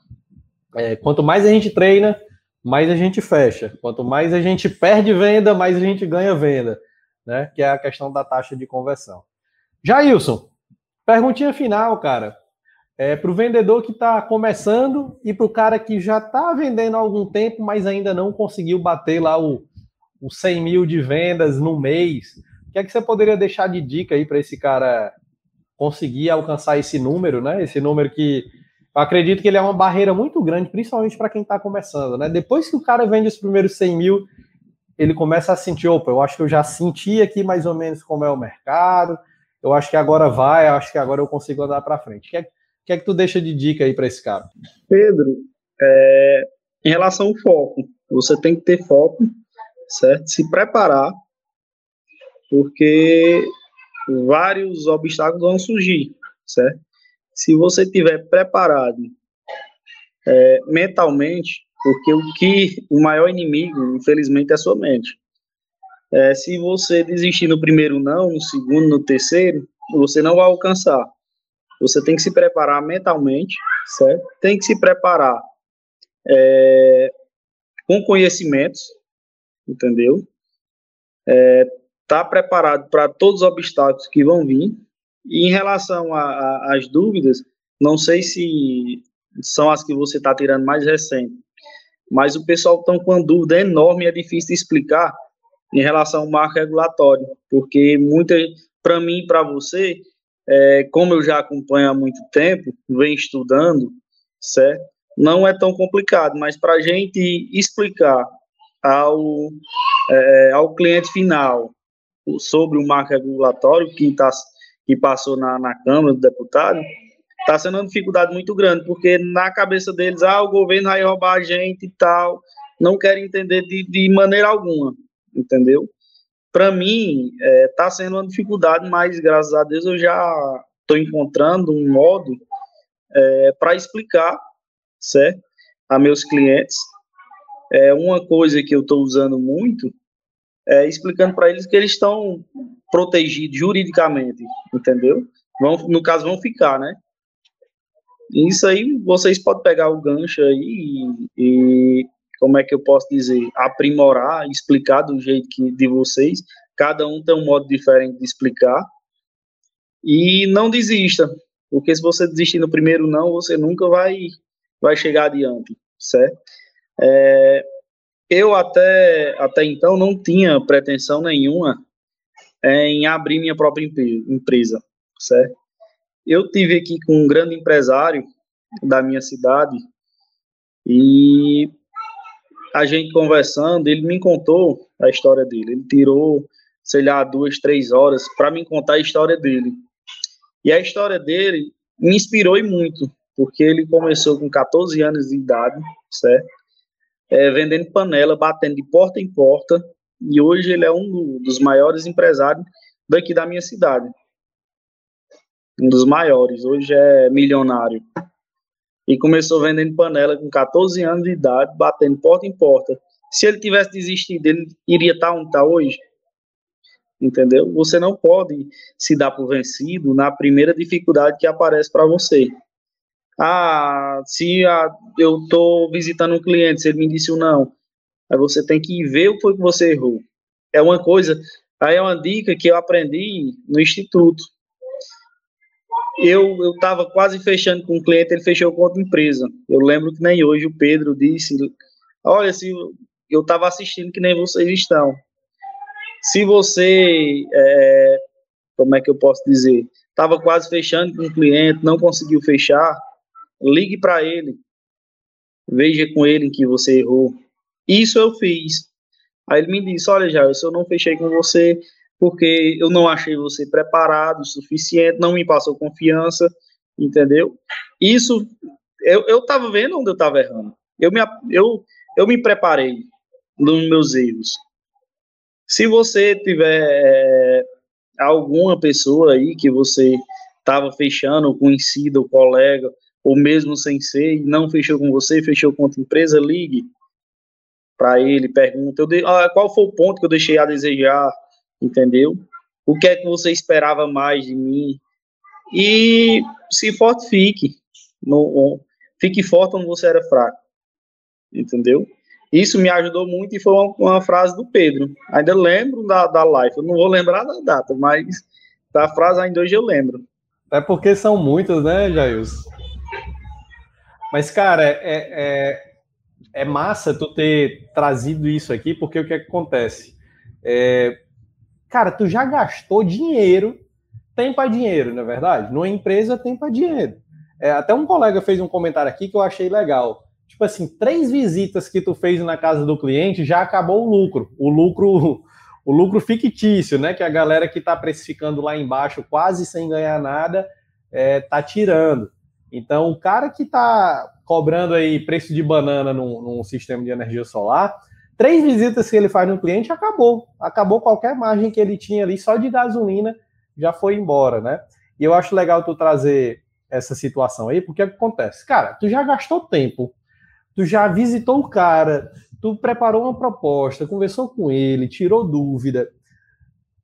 É, quanto mais a gente treina, mais a gente fecha. Quanto mais a gente perde venda, mais a gente ganha venda, né? Que é a questão da taxa de conversão. Jailson, perguntinha final, cara. É, para o vendedor que está começando e para o cara que já está vendendo há algum tempo, mas ainda não conseguiu bater lá o, o 100 mil de vendas no mês, o que é que você poderia deixar de dica aí para esse cara conseguir alcançar esse número, né? Esse número que eu acredito que ele é uma barreira muito grande, principalmente para quem está começando, né? Depois que o cara vende os primeiros 100 mil, ele começa a sentir, opa, eu acho que eu já senti aqui mais ou menos como é o mercado, eu acho que agora vai, eu acho que agora eu consigo andar para frente. O que é, que é que tu deixa de dica aí para esse cara? Pedro, é, em relação ao foco, você tem que ter foco, certo? Se preparar, porque vários obstáculos vão surgir, certo? Se você estiver preparado é, mentalmente, porque o que o maior inimigo, infelizmente, é a sua mente. É, se você desistir no primeiro não, no segundo, no terceiro, você não vai alcançar. Você tem que se preparar mentalmente, certo? Tem que se preparar é, com conhecimentos, entendeu? É, tá preparado para todos os obstáculos que vão vir. E em relação às dúvidas, não sei se são as que você está tirando mais recente, mas o pessoal está com uma dúvida enorme é difícil de explicar em relação ao marco regulatório, porque muita, para mim e para você, é, como eu já acompanho há muito tempo, venho estudando, certo? Não é tão complicado, mas para a gente explicar ao, é, ao cliente final sobre o marco regulatório que, tá, que passou na, na Câmara do Deputado, está sendo uma dificuldade muito grande, porque na cabeça deles, ah, o governo vai roubar a gente e tal, não querem entender de, de maneira alguma, entendeu? Para mim, é, tá sendo uma dificuldade, mas graças a Deus eu já estou encontrando um modo é, para explicar, certo? A meus clientes. É uma coisa que eu estou usando muito é explicando para eles que eles estão protegidos juridicamente, entendeu? Vão, no caso, vão ficar, né? Isso aí, vocês podem pegar o gancho aí e, e como é que eu posso dizer, aprimorar, explicar do jeito que de vocês. Cada um tem um modo diferente de explicar. E não desista, porque se você desistir no primeiro não, você nunca vai vai chegar adiante, certo? É, eu até até então não tinha pretensão nenhuma em abrir minha própria empresa, certo? Eu tive aqui com um grande empresário da minha cidade e a gente conversando, ele me contou a história dele. Ele tirou, sei lá, duas, três horas para me contar a história dele. E a história dele me inspirou muito, porque ele começou com 14 anos de idade, certo? É, vendendo panela, batendo de porta em porta, e hoje ele é um dos maiores empresários daqui da minha cidade. Um dos maiores, hoje é milionário e começou vendendo panela com 14 anos de idade, batendo porta em porta. Se ele tivesse desistido, ele iria estar onde está hoje? Entendeu? Você não pode se dar por vencido na primeira dificuldade que aparece para você. Ah, se a, eu estou visitando um cliente, se ele me disse um não, aí você tem que ver o que foi que você errou. É uma coisa, aí é uma dica que eu aprendi no instituto eu estava quase fechando com o cliente, ele fechou com outra empresa. Eu lembro que nem hoje o Pedro disse, olha, se eu estava assistindo que nem vocês estão. Se você, é, como é que eu posso dizer, estava quase fechando com o cliente, não conseguiu fechar, ligue para ele, veja com ele que você errou. Isso eu fiz. Aí ele me disse, olha, já, eu não fechei com você, porque eu não achei você preparado o suficiente, não me passou confiança, entendeu? Isso, eu, eu tava vendo onde eu tava errando. Eu me, eu, eu me preparei nos meus erros. Se você tiver é, alguma pessoa aí que você estava fechando, conhecido, colega, ou mesmo sem ser, não fechou com você, fechou com outra empresa, ligue para ele, pergunta, eu de, ah, qual foi o ponto que eu deixei a desejar, entendeu? O que é que você esperava mais de mim? E se fortifique, no, fique forte onde você era fraco, entendeu? Isso me ajudou muito e foi uma, uma frase do Pedro. Ainda lembro da, da live, eu não vou lembrar da data, mas da frase ainda hoje eu lembro. É porque são muitas, né, Jailson? Mas, cara, é, é, é, massa tu ter trazido isso aqui, porque o que, é que acontece? É, Cara, tu já gastou dinheiro, tempo é dinheiro, não é verdade? Numa empresa, tempo é dinheiro. É, até um colega fez um comentário aqui que eu achei legal. Tipo assim, três visitas que tu fez na casa do cliente já acabou o lucro. O lucro, o lucro fictício, né? Que a galera que está precificando lá embaixo, quase sem ganhar nada, é, tá tirando. Então, o cara que está cobrando aí preço de banana num, num sistema de energia solar, Três visitas que ele faz no cliente, acabou. Acabou qualquer margem que ele tinha ali, só de gasolina, já foi embora, né? E eu acho legal tu trazer essa situação aí, porque o que acontece? Cara, tu já gastou tempo, tu já visitou o cara, tu preparou uma proposta, conversou com ele, tirou dúvida.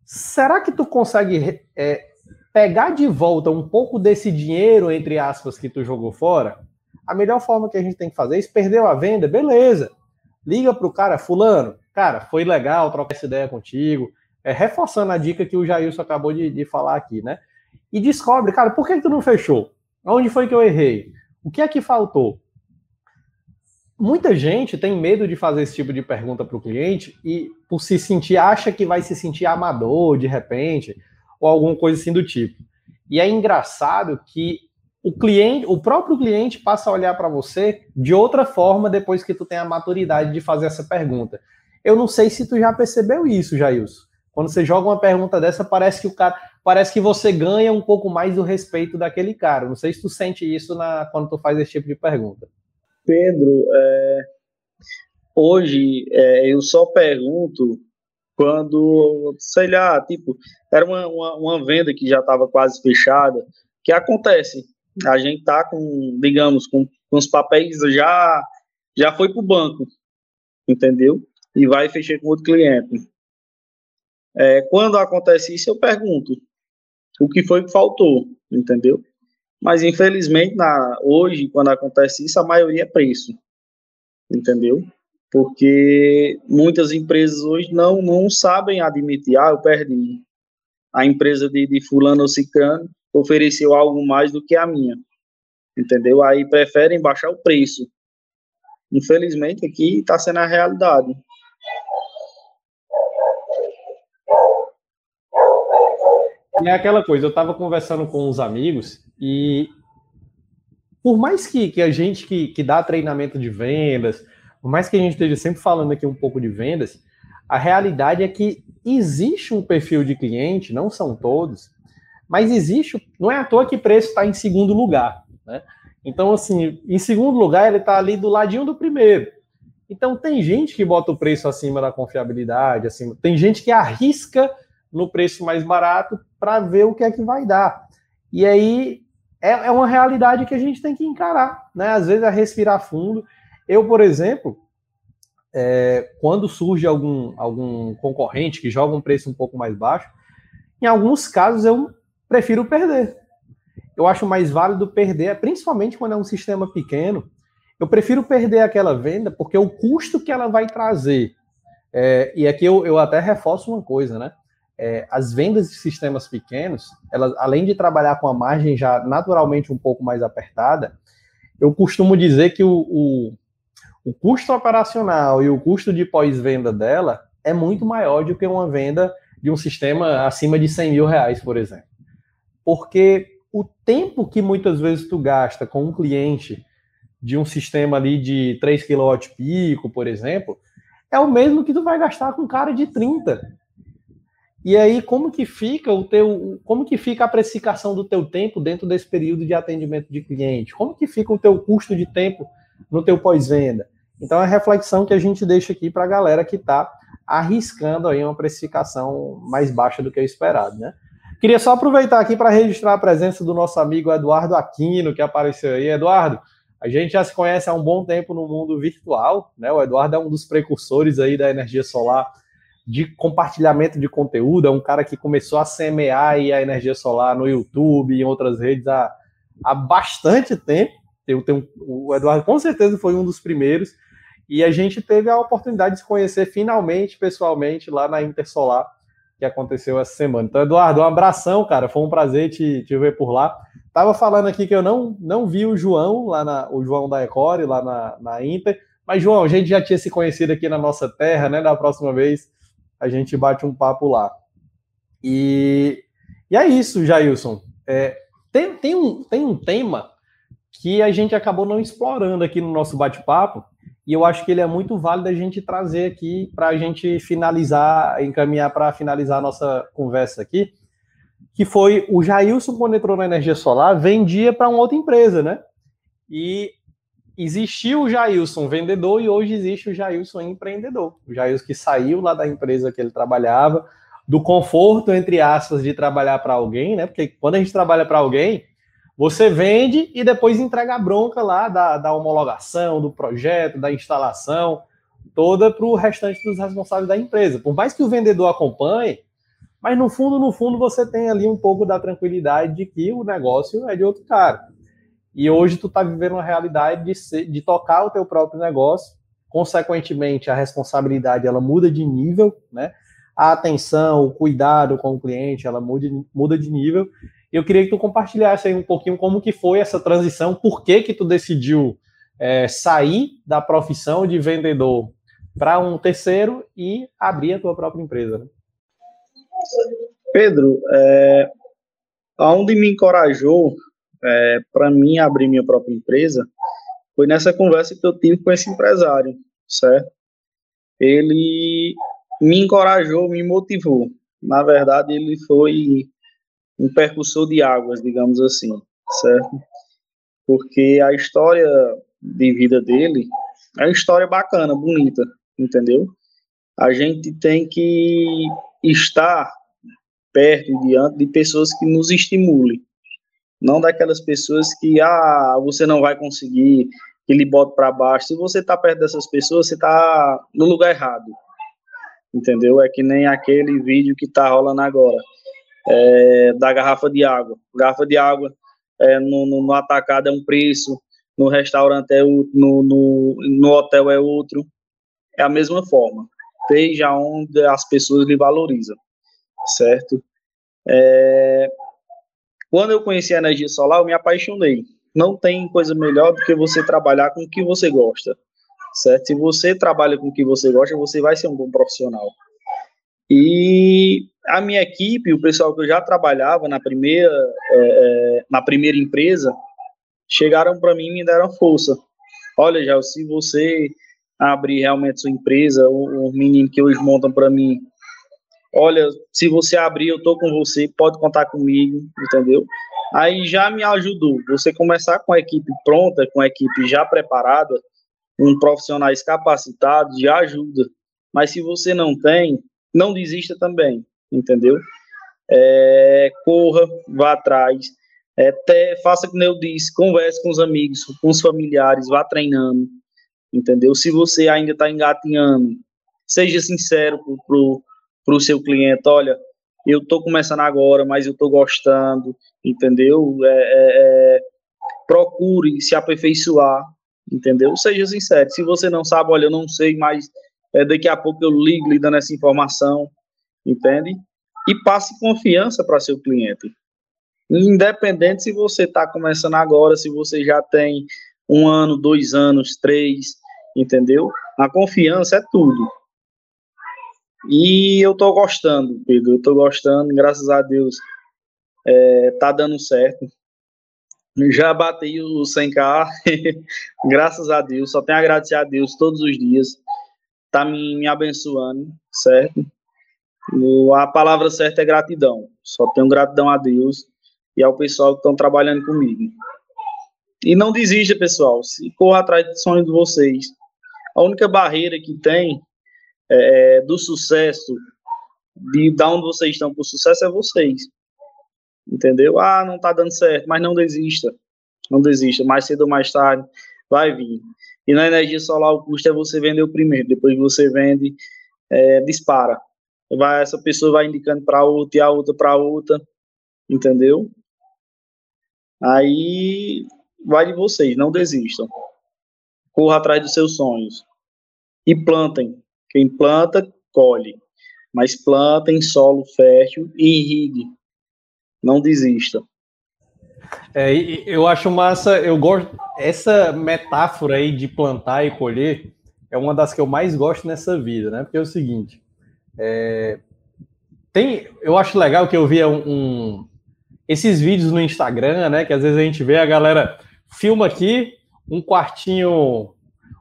Será que tu consegue é, pegar de volta um pouco desse dinheiro, entre aspas, que tu jogou fora? A melhor forma que a gente tem que fazer é isso. Perdeu a venda, beleza liga para o cara, fulano, cara, foi legal trocar essa ideia contigo, é, reforçando a dica que o Jailson acabou de, de falar aqui, né? E descobre, cara, por que, que tu não fechou? Onde foi que eu errei? O que é que faltou? Muita gente tem medo de fazer esse tipo de pergunta para o cliente e, por se sentir, acha que vai se sentir amador de repente, ou alguma coisa assim do tipo. E é engraçado que o cliente, o próprio cliente passa a olhar para você de outra forma depois que tu tem a maturidade de fazer essa pergunta. Eu não sei se tu já percebeu isso, Jailson. Quando você joga uma pergunta dessa, parece que o cara, parece que você ganha um pouco mais do respeito daquele cara. Não sei se tu sente isso na, quando tu faz esse tipo de pergunta. Pedro, é, hoje é, eu só pergunto quando, sei lá, tipo, era uma, uma, uma venda que já estava quase fechada, que acontece, a gente tá com, digamos, com, com os papéis já, já foi para o banco, entendeu? E vai fechar com outro cliente. É, quando acontece isso, eu pergunto o que foi que faltou, entendeu? Mas infelizmente, na, hoje, quando acontece isso, a maioria é preço, entendeu? Porque muitas empresas hoje não, não sabem admitir, ah, eu perdi. A empresa de, de fulano ou ciclano ofereceu algo mais do que a minha, entendeu? Aí preferem baixar o preço. Infelizmente, aqui está sendo a realidade. é aquela coisa, eu estava conversando com uns amigos e por mais que, que a gente que, que dá treinamento de vendas, por mais que a gente esteja sempre falando aqui um pouco de vendas, a realidade é que existe um perfil de cliente, não são todos, mas existe, não é à toa que preço está em segundo lugar, né? Então, assim, em segundo lugar, ele está ali do ladinho do primeiro. Então, tem gente que bota o preço acima da confiabilidade, assim, tem gente que arrisca no preço mais barato para ver o que é que vai dar. E aí é, é, uma realidade que a gente tem que encarar, né? Às vezes é respirar fundo. Eu, por exemplo, é, quando surge algum, algum concorrente que joga um preço um pouco mais baixo, em alguns casos eu prefiro perder. Eu acho mais válido perder, principalmente quando é um sistema pequeno. Eu prefiro perder aquela venda porque o custo que ela vai trazer. É, e aqui eu, eu até reforço uma coisa, né? é, as vendas de sistemas pequenos, elas, além de trabalhar com a margem já naturalmente um pouco mais apertada, eu costumo dizer que o, o, o custo operacional e o custo de pós-venda dela é muito maior do que uma venda de um sistema acima de 100 mil reais, por exemplo. Porque o tempo que muitas vezes tu gasta com um cliente de um sistema ali de 3 kW pico, por exemplo, é o mesmo que tu vai gastar com um cara de 30 e aí, como que fica o teu, como que fica a precificação do teu tempo dentro desse período de atendimento de cliente? Como que fica o teu custo de tempo no teu pós-venda? Então, é a reflexão que a gente deixa aqui para a galera que está arriscando aí uma precificação mais baixa do que o esperado, né? Queria só aproveitar aqui para registrar a presença do nosso amigo Eduardo Aquino, que apareceu aí. Eduardo, a gente já se conhece há um bom tempo no mundo virtual, né? O Eduardo é um dos precursores aí da energia solar de compartilhamento de conteúdo, é um cara que começou a semear aí a energia solar no YouTube e em outras redes há, há bastante tempo. Eu tenho, o Eduardo com certeza foi um dos primeiros, e a gente teve a oportunidade de se conhecer finalmente, pessoalmente, lá na Intersolar, que aconteceu essa semana. Então, Eduardo, um abração, cara, foi um prazer te, te ver por lá. Tava falando aqui que eu não, não vi o João, lá na, o João da Ecore, lá na, na Inter, mas, João, a gente já tinha se conhecido aqui na nossa terra, né? Da próxima vez a gente bate um papo lá. E, e é isso, Jailson. É, tem, tem, um, tem um tema que a gente acabou não explorando aqui no nosso bate-papo, e eu acho que ele é muito válido a gente trazer aqui para a gente finalizar, encaminhar para finalizar a nossa conversa aqui, que foi o Jailson, quando entrou na energia solar, vendia para uma outra empresa, né? E existiu o Jailson vendedor e hoje existe o Jailson empreendedor. O Jailson que saiu lá da empresa que ele trabalhava, do conforto, entre aspas, de trabalhar para alguém, né? Porque quando a gente trabalha para alguém, você vende e depois entrega a bronca lá da, da homologação, do projeto, da instalação, toda para o restante dos responsáveis da empresa. Por mais que o vendedor acompanhe, mas no fundo, no fundo, você tem ali um pouco da tranquilidade de que o negócio é de outro cara. E hoje tu está vivendo uma realidade de, ser, de tocar o teu próprio negócio, consequentemente a responsabilidade ela muda de nível, né? A atenção, o cuidado com o cliente, ela muda, muda de nível. Eu queria que tu compartilhasse aí um pouquinho como que foi essa transição, por que que tu decidiu é, sair da profissão de vendedor para um terceiro e abrir a tua própria empresa. Né? Pedro, é, aonde me encorajou é, para mim abrir minha própria empresa foi nessa conversa que eu tive com esse empresário, certo? Ele me encorajou, me motivou. Na verdade, ele foi um percussor de águas, digamos assim, certo? Porque a história de vida dele é uma história bacana, bonita, entendeu? a gente tem que estar perto e diante de pessoas que nos estimulem. Não daquelas pessoas que, ah, você não vai conseguir, que lhe bota para baixo. Se você está perto dessas pessoas, você está no lugar errado. Entendeu? É que nem aquele vídeo que está rolando agora, é, da garrafa de água. Garrafa de água é, no, no, no, atacado é um preço, no restaurante é outro, no, no, no hotel é outro. É a mesma forma. Esteja onde as pessoas lhe valorizam certo? É... Quando eu conheci a energia solar, eu me apaixonei. Não tem coisa melhor do que você trabalhar com o que você gosta, certo? Se você trabalha com o que você gosta, você vai ser um bom profissional. E a minha equipe, o pessoal que eu já trabalhava na primeira, é, é na primeira empresa, chegaram para mim e me deram força. Olha, já se você abrir realmente sua empresa, o, o menino que hoje montam para mim olha, se você abrir, eu tô com você, pode contar comigo, entendeu? Aí já me ajudou. Você começar com a equipe pronta, com a equipe já preparada, com profissionais capacitados, já ajuda. Mas se você não tem, não desista também, entendeu? É, corra, vá atrás, é, até, faça como eu disse, converse com os amigos, com os familiares, vá treinando, entendeu? Se você ainda está engatinhando, seja sincero para o seu cliente, olha, eu estou começando agora, mas eu estou gostando, entendeu? É, é, é, procure se aperfeiçoar, entendeu? Seja sincero. Se você não sabe, olha, eu não sei, mas é, daqui a pouco eu ligo lhe dando essa informação, entende? E passe confiança para seu cliente. Independente se você está começando agora, se você já tem um ano, dois anos, três, entendeu? A confiança é tudo. E eu tô gostando, Pedro, eu tô gostando, graças a Deus, é, tá dando certo. Já bati o 100k, graças a Deus, só tenho a agradecer a Deus todos os dias, tá me, me abençoando, certo? A palavra certa é gratidão, só tenho gratidão a Deus e ao pessoal que estão trabalhando comigo. E não desista, pessoal, se corra atrás do sonho de vocês. A única barreira que tem é, é, do sucesso, de da onde vocês estão o sucesso, é vocês. Entendeu? Ah, não está dando certo, mas não desista. Não desista. Mais cedo ou mais tarde vai vir. E na energia solar, o custo é você vender o primeiro. Depois você vende, é, dispara. Vai, essa pessoa vai indicando para outra e a outra para outra. Entendeu? Aí vai de vocês, não desistam. Corra atrás dos seus sonhos. E plantem. Quem planta, colhe. Mas planta em solo fértil e irrigue. Não desista. É, eu acho massa, eu gosto. Essa metáfora aí de plantar e colher é uma das que eu mais gosto nessa vida, né? Porque é o seguinte: é, tem, eu acho legal que eu via um, um, esses vídeos no Instagram, né? Que às vezes a gente vê a galera filma aqui um quartinho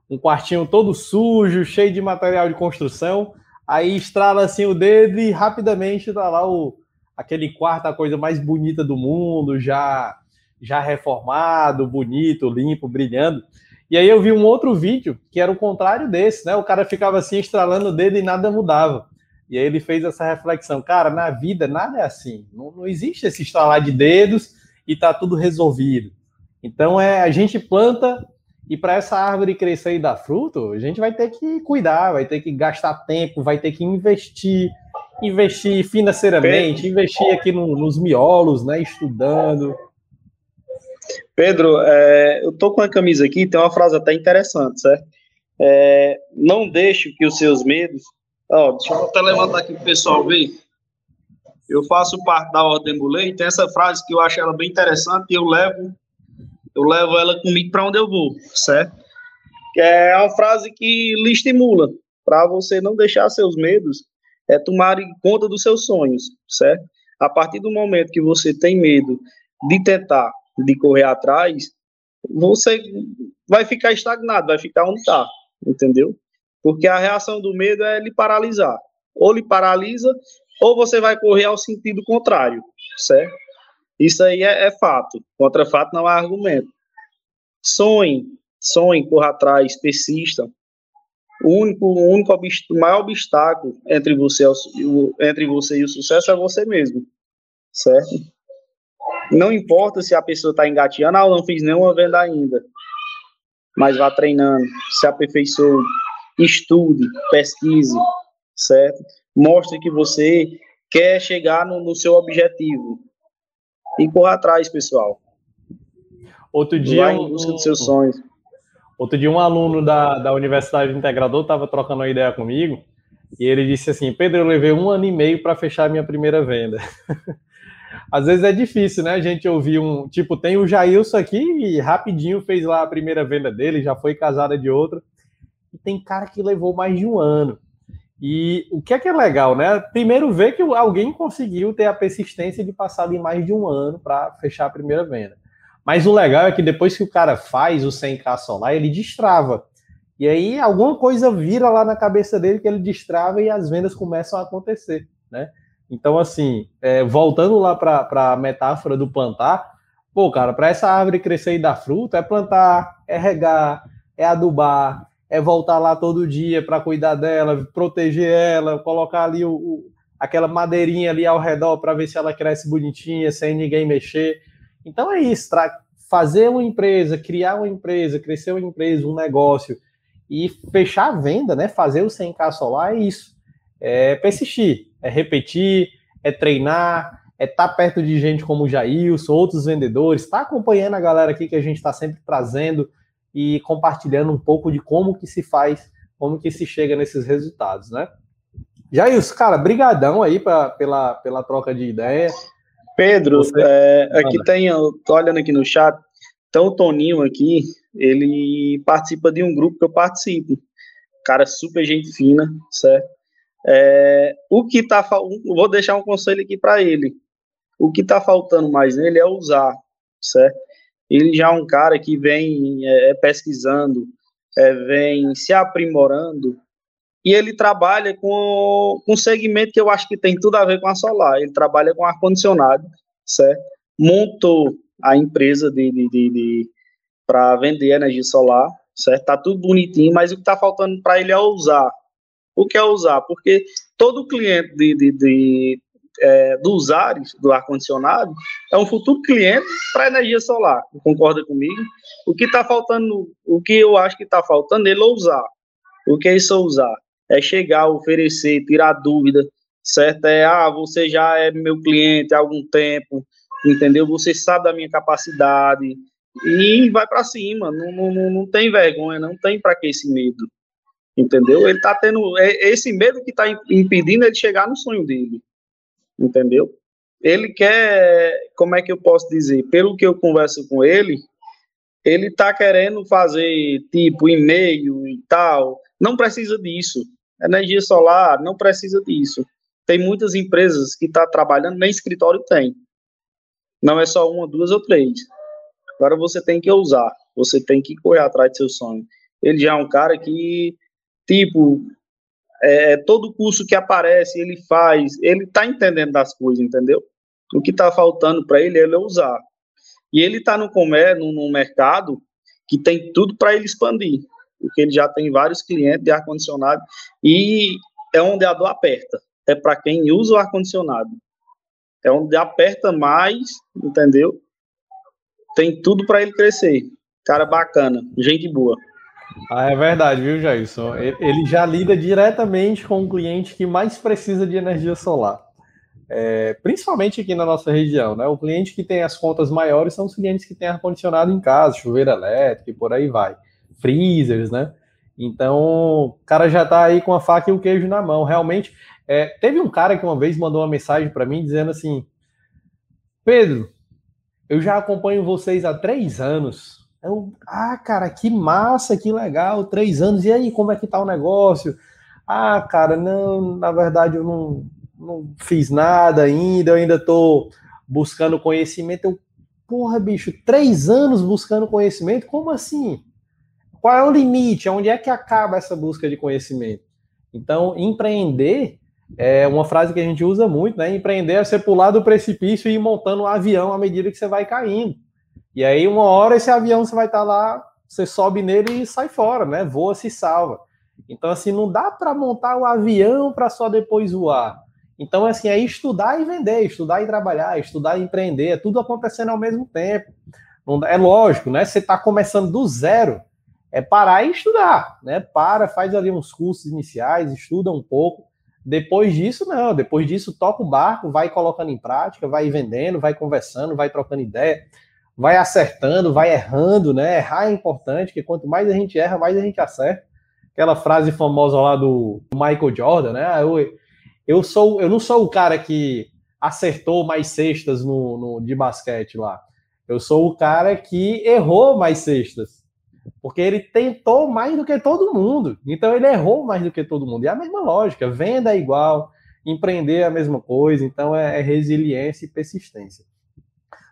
um quartinho todo sujo, cheio de material de construção, aí estrala assim o dedo e rapidamente tá lá o, aquele quarto, a coisa mais bonita do mundo, já já reformado, bonito, limpo, brilhando. E aí eu vi um outro vídeo que era o contrário desse, né? O cara ficava assim estralando o dedo e nada mudava. E aí ele fez essa reflexão, cara, na vida nada é assim. Não, não existe esse estralar de dedos e tá tudo resolvido. Então é a gente planta e para essa árvore crescer e dar fruto, a gente vai ter que cuidar, vai ter que gastar tempo, vai ter que investir, investir financeiramente, Pedro, investir aqui no, nos miolos, né, estudando. Pedro, é, eu tô com a camisa aqui, tem uma frase até interessante, certo? É, não deixe que os seus medos. Ó, deixa eu até levantar aqui para o pessoal ver. Eu faço parte da Ordem Bulei, tem essa frase que eu acho ela bem interessante e eu levo eu levo ela comigo para onde eu vou, certo? Que é uma frase que lhe estimula para você não deixar seus medos é, tomarem conta dos seus sonhos, certo? A partir do momento que você tem medo de tentar, de correr atrás, você vai ficar estagnado, vai ficar onde está, entendeu? Porque a reação do medo é lhe paralisar. Ou lhe paralisa, ou você vai correr ao sentido contrário, certo? Isso aí é, é fato. Contra fato não há argumento. Sonhe, sonhe, corra atrás, persista. O único, o único o maior obstáculo entre você, entre você e o sucesso é você mesmo, certo? Não importa se a pessoa está engateando, ah, eu não fiz nenhuma venda ainda, mas vá treinando, se aperfeiçoe, estude, pesquise, certo? Mostre que você quer chegar no, no seu objetivo e corra atrás, pessoal. Outro dia, Vai em busca um, dos seus sonhos. Outro dia, um aluno da, da Universidade Integrador estava trocando uma ideia comigo e ele disse assim: Pedro, eu levei um ano e meio para fechar minha primeira venda. Às vezes é difícil, né? A gente ouvir um. Tipo, tem o Jailson aqui e rapidinho fez lá a primeira venda dele, já foi casada de outra. E tem cara que levou mais de um ano. E o que é que é legal, né? Primeiro, ver que alguém conseguiu ter a persistência de passar ali mais de um ano para fechar a primeira venda. Mas o legal é que depois que o cara faz o 100k solar, ele destrava. E aí alguma coisa vira lá na cabeça dele que ele destrava e as vendas começam a acontecer, né? Então, assim, é, voltando lá para a metáfora do plantar, pô, cara, para essa árvore crescer e dar fruto, é plantar, é regar, é adubar, é voltar lá todo dia para cuidar dela, proteger ela, colocar ali o, o aquela madeirinha ali ao redor para ver se ela cresce bonitinha, sem ninguém mexer. Então é isso, fazer uma empresa, criar uma empresa, crescer uma empresa, um negócio e fechar a venda, né? Fazer o 100k solar é isso. É persistir, é repetir, é treinar, é estar tá perto de gente como o Jailson, outros vendedores, estar tá acompanhando a galera aqui que a gente está sempre trazendo e compartilhando um pouco de como que se faz, como que se chega nesses resultados, né? Jailson, cara, brigadão aí pra, pela, pela troca de ideia. Pedro, é, aqui tem, tô olhando aqui no chat, então o Toninho aqui, ele participa de um grupo que eu participo. Cara super gente fina, certo? É, o que tá vou deixar um conselho aqui para ele. O que tá faltando mais nele é usar, certo? Ele já é um cara que vem é, pesquisando, é, vem se aprimorando e ele trabalha com um segmento que eu acho que tem tudo a ver com a solar. Ele trabalha com ar-condicionado, certo? Montou a empresa de, de, de, de para vender energia solar, certo? Tá tudo bonitinho, mas o que está faltando para ele é usar. O que é usar? Porque todo cliente de, de, de é, dos ares do ar-condicionado é um futuro cliente para energia solar. Concorda comigo? O que está faltando, o que eu acho que está faltando, ele usar. O que é isso usar? É chegar, oferecer, tirar dúvida, certo? É, ah, você já é meu cliente há algum tempo, entendeu? Você sabe da minha capacidade e vai para cima, não, não, não tem vergonha, não tem para que esse medo, entendeu? Ele tá tendo, é esse medo que tá impedindo ele chegar no sonho dele, entendeu? Ele quer, como é que eu posso dizer? Pelo que eu converso com ele, ele tá querendo fazer tipo e-mail e tal, não precisa disso. Energia solar não precisa disso. Tem muitas empresas que estão tá trabalhando, nem escritório tem. Não é só uma, duas ou três. Agora você tem que usar, você tem que correr atrás do seu sonho. Ele já é um cara que, tipo, é, todo curso que aparece, ele faz, ele tá entendendo das coisas, entendeu? O que tá faltando para ele é ele usar. E ele tá no comércio, no, no mercado que tem tudo para ele expandir porque ele já tem vários clientes de ar-condicionado e é onde a dor aperta. É para quem usa o ar-condicionado. É onde aperta mais, entendeu? Tem tudo para ele crescer. Cara bacana, gente boa. Ah, é verdade, viu, Jailson? Ele já lida diretamente com o cliente que mais precisa de energia solar. É, principalmente aqui na nossa região, né? O cliente que tem as contas maiores são os clientes que têm ar-condicionado em casa, chuveiro elétrico e por aí vai freezers, né? Então, o cara já tá aí com a faca e o queijo na mão. Realmente, é, teve um cara que uma vez mandou uma mensagem para mim dizendo assim: Pedro, eu já acompanho vocês há três anos. Eu, ah, cara, que massa, que legal, três anos. E aí, como é que tá o negócio? Ah, cara, não, na verdade eu não, não fiz nada ainda, eu ainda tô buscando conhecimento. Eu, porra, bicho, três anos buscando conhecimento? Como assim? Qual é o limite? Onde é que acaba essa busca de conhecimento? Então, empreender é uma frase que a gente usa muito, né? Empreender é você pular do precipício e ir montando um avião à medida que você vai caindo. E aí, uma hora, esse avião você vai estar lá, você sobe nele e sai fora, né? Voa, se salva. Então, assim, não dá para montar o um avião para só depois voar. Então, assim, é estudar e vender, estudar e trabalhar, estudar e empreender, é tudo acontecendo ao mesmo tempo. é lógico, né? Você está começando do zero, é parar e estudar, né? Para, faz ali uns cursos iniciais, estuda um pouco. Depois disso, não. Depois disso, toca o barco, vai colocando em prática, vai vendendo, vai conversando, vai trocando ideia, vai acertando, vai errando, né? Errar é importante, porque quanto mais a gente erra, mais a gente acerta. Aquela frase famosa lá do Michael Jordan, né? Ah, eu, eu sou, eu não sou o cara que acertou mais cestas no, no, de basquete lá. Eu sou o cara que errou mais cestas. Porque ele tentou mais do que todo mundo. Então ele errou mais do que todo mundo. E é a mesma lógica, venda é igual, empreender é a mesma coisa, então é, é resiliência e persistência.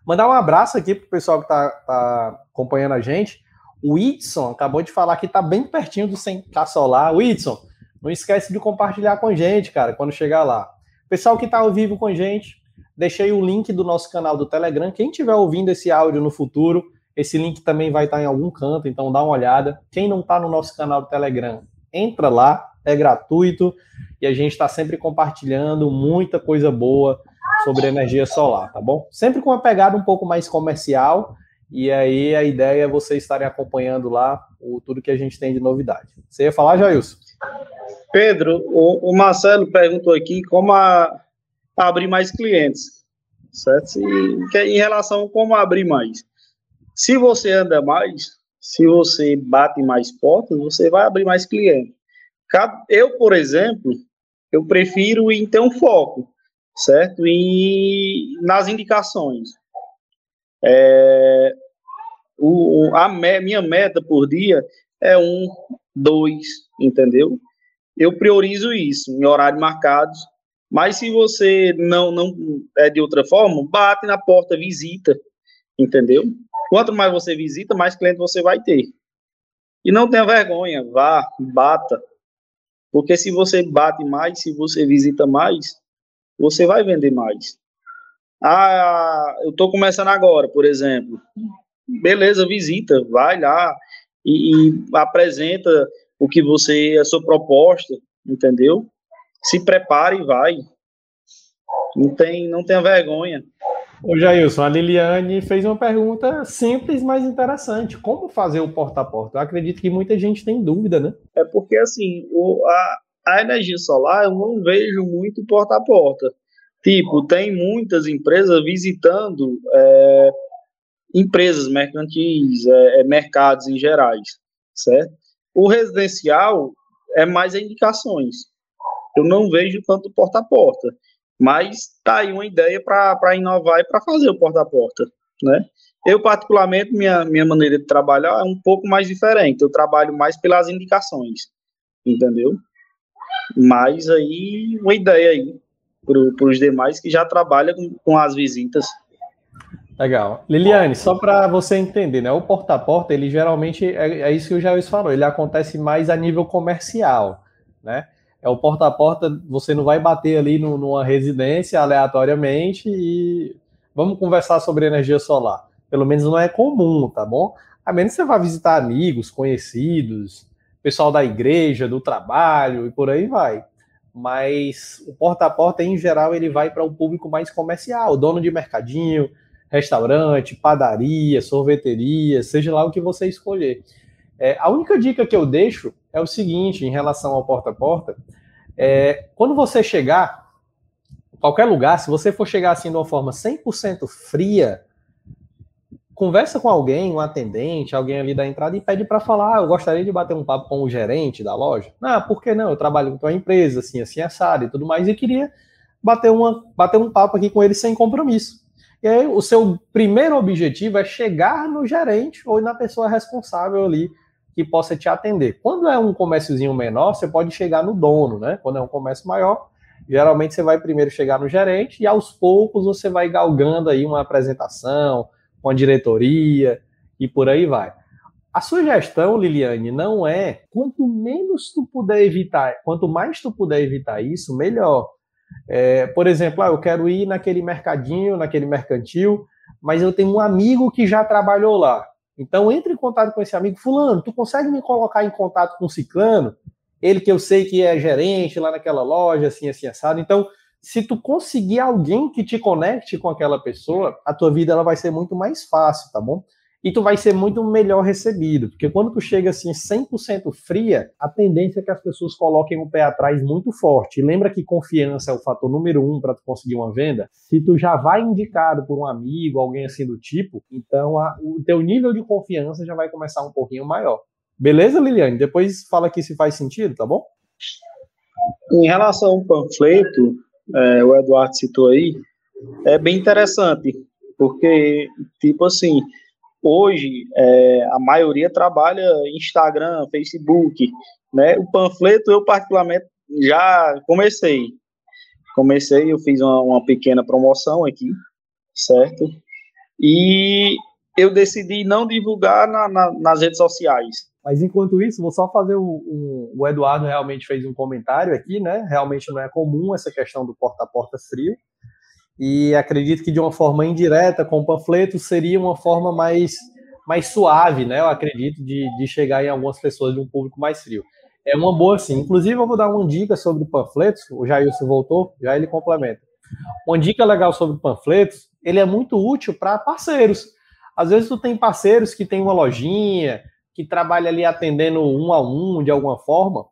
Mandar um abraço aqui para o pessoal que está tá acompanhando a gente. O Whitson acabou de falar que está bem pertinho do 100k solar. Whitson, não esquece de compartilhar com a gente, cara, quando chegar lá. Pessoal que está ao vivo com a gente, deixei o link do nosso canal do Telegram. Quem estiver ouvindo esse áudio no futuro, esse link também vai estar em algum canto, então dá uma olhada. Quem não está no nosso canal do Telegram, entra lá, é gratuito e a gente está sempre compartilhando muita coisa boa sobre energia solar, tá bom? Sempre com uma pegada um pouco mais comercial. E aí a ideia é vocês estarem acompanhando lá o, tudo que a gente tem de novidade. Você ia falar, Jailson? Pedro, o, o Marcelo perguntou aqui como a, abrir mais clientes, certo? E, que, em relação a como abrir mais. Se você anda mais, se você bate mais portas, você vai abrir mais clientes. Eu, por exemplo, eu prefiro em ter um foco, certo? E nas indicações. É, o, a me, minha meta por dia é um, dois, entendeu? eu priorizo isso em horários marcados. Mas se você não não é de outra forma, bate na porta, visita, entendeu? Quanto mais você visita, mais cliente você vai ter. E não tenha vergonha, vá, bata. Porque se você bate mais, se você visita mais, você vai vender mais. Ah, eu estou começando agora, por exemplo. Beleza, visita, vai lá e, e apresenta o que você, a sua proposta, entendeu? Se prepare e vai. Não tem, não tenha vergonha. Ô Jailson, a Liliane fez uma pergunta simples, mas interessante. Como fazer o porta a porta? Eu acredito que muita gente tem dúvida, né? É porque, assim, o, a, a energia solar eu não vejo muito porta a porta. Tipo, tem muitas empresas visitando é, empresas mercantis, é, é mercados em gerais, certo? O residencial é mais indicações. Eu não vejo tanto porta a porta, mas tá aí uma ideia para inovar e para fazer o porta a porta, né? Eu particularmente minha minha maneira de trabalhar é um pouco mais diferente. Eu trabalho mais pelas indicações, entendeu? Mas aí uma ideia aí para os demais que já trabalham com, com as visitas. Legal. Liliane, só para você entender, né? O porta a porta, ele geralmente é, é isso que o Jair falou, ele acontece mais a nível comercial, né? É o porta a porta, você não vai bater ali no, numa residência aleatoriamente e vamos conversar sobre energia solar. Pelo menos não é comum, tá bom? A menos que você vá visitar amigos, conhecidos, pessoal da igreja, do trabalho e por aí vai. Mas o porta a porta, em geral, ele vai para o um público mais comercial, dono de mercadinho, restaurante, padaria, sorveteria, seja lá o que você escolher. É, a única dica que eu deixo é o seguinte, em relação ao porta a porta, é, quando você chegar, qualquer lugar, se você for chegar assim de uma forma 100% fria, conversa com alguém, um atendente, alguém ali da entrada e pede para falar, ah, eu gostaria de bater um papo com o gerente da loja. Não, por que não? Eu trabalho com uma empresa, assim, assim, assado e tudo mais, e queria bater, uma, bater um papo aqui com ele sem compromisso. E aí, o seu primeiro objetivo é chegar no gerente ou na pessoa responsável ali que possa te atender. Quando é um comérciozinho menor, você pode chegar no dono, né? Quando é um comércio maior, geralmente você vai primeiro chegar no gerente e aos poucos você vai galgando aí uma apresentação, uma diretoria e por aí vai. A sugestão, Liliane, não é quanto menos tu puder evitar, quanto mais tu puder evitar isso, melhor. É, por exemplo, ah, eu quero ir naquele mercadinho, naquele mercantil, mas eu tenho um amigo que já trabalhou lá. Então, entre em contato com esse amigo. Fulano, tu consegue me colocar em contato com o ciclano? ele que eu sei que é gerente lá naquela loja, assim, assim, assado. Então, se tu conseguir alguém que te conecte com aquela pessoa, a tua vida ela vai ser muito mais fácil, tá bom? E tu vai ser muito melhor recebido, porque quando tu chega assim 100% fria, a tendência é que as pessoas coloquem o pé atrás muito forte. E lembra que confiança é o fator número um para tu conseguir uma venda? Se tu já vai indicado por um amigo, alguém assim do tipo, então a, o teu nível de confiança já vai começar um pouquinho maior. Beleza, Liliane? Depois fala aqui se faz sentido, tá bom? Em relação ao panfleto, é, o Eduardo citou aí, é bem interessante, porque, tipo assim, hoje é, a maioria trabalha Instagram, Facebook, né? O panfleto eu particularmente já comecei, comecei, eu fiz uma, uma pequena promoção aqui, certo? E eu decidi não divulgar na, na, nas redes sociais. Mas enquanto isso, vou só fazer o, o, o, Eduardo realmente fez um comentário aqui, né? Realmente não é comum essa questão do porta a porta frio. E acredito que de uma forma indireta, com panfleto, seria uma forma mais, mais suave, né? Eu acredito, de, de chegar em algumas pessoas de um público mais frio. É uma boa, sim. Inclusive, eu vou dar uma dica sobre panfletos. O Jailson voltou, já ele complementa. Uma dica legal sobre panfletos, ele é muito útil para parceiros. Às vezes tu tem parceiros que tem uma lojinha, que trabalha ali atendendo um a um de alguma forma,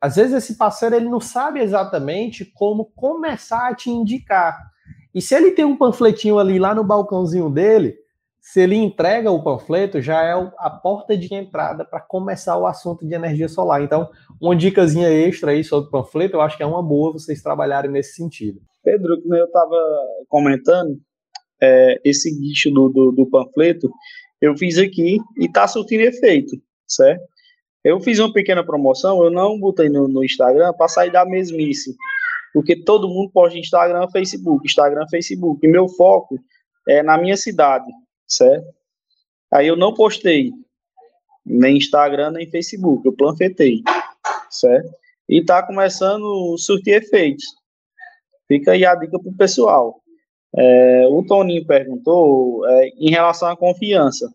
às vezes esse parceiro ele não sabe exatamente como começar a te indicar. E se ele tem um panfletinho ali lá no balcãozinho dele, se ele entrega o panfleto, já é a porta de entrada para começar o assunto de energia solar. Então, uma dicasinha extra aí sobre o panfleto, eu acho que é uma boa vocês trabalharem nesse sentido. Pedro, como eu estava comentando, é, esse guicho do, do, do panfleto, eu fiz aqui e está surtindo efeito, certo? Eu fiz uma pequena promoção, eu não botei no, no Instagram para sair da mesmice, porque todo mundo posta Instagram, Facebook, Instagram, Facebook, e meu foco é na minha cidade, certo? Aí eu não postei nem Instagram, nem Facebook, eu planfetei, certo? E tá começando a surtir efeitos. Fica aí a dica pro pessoal. É, o Toninho perguntou é, em relação à confiança.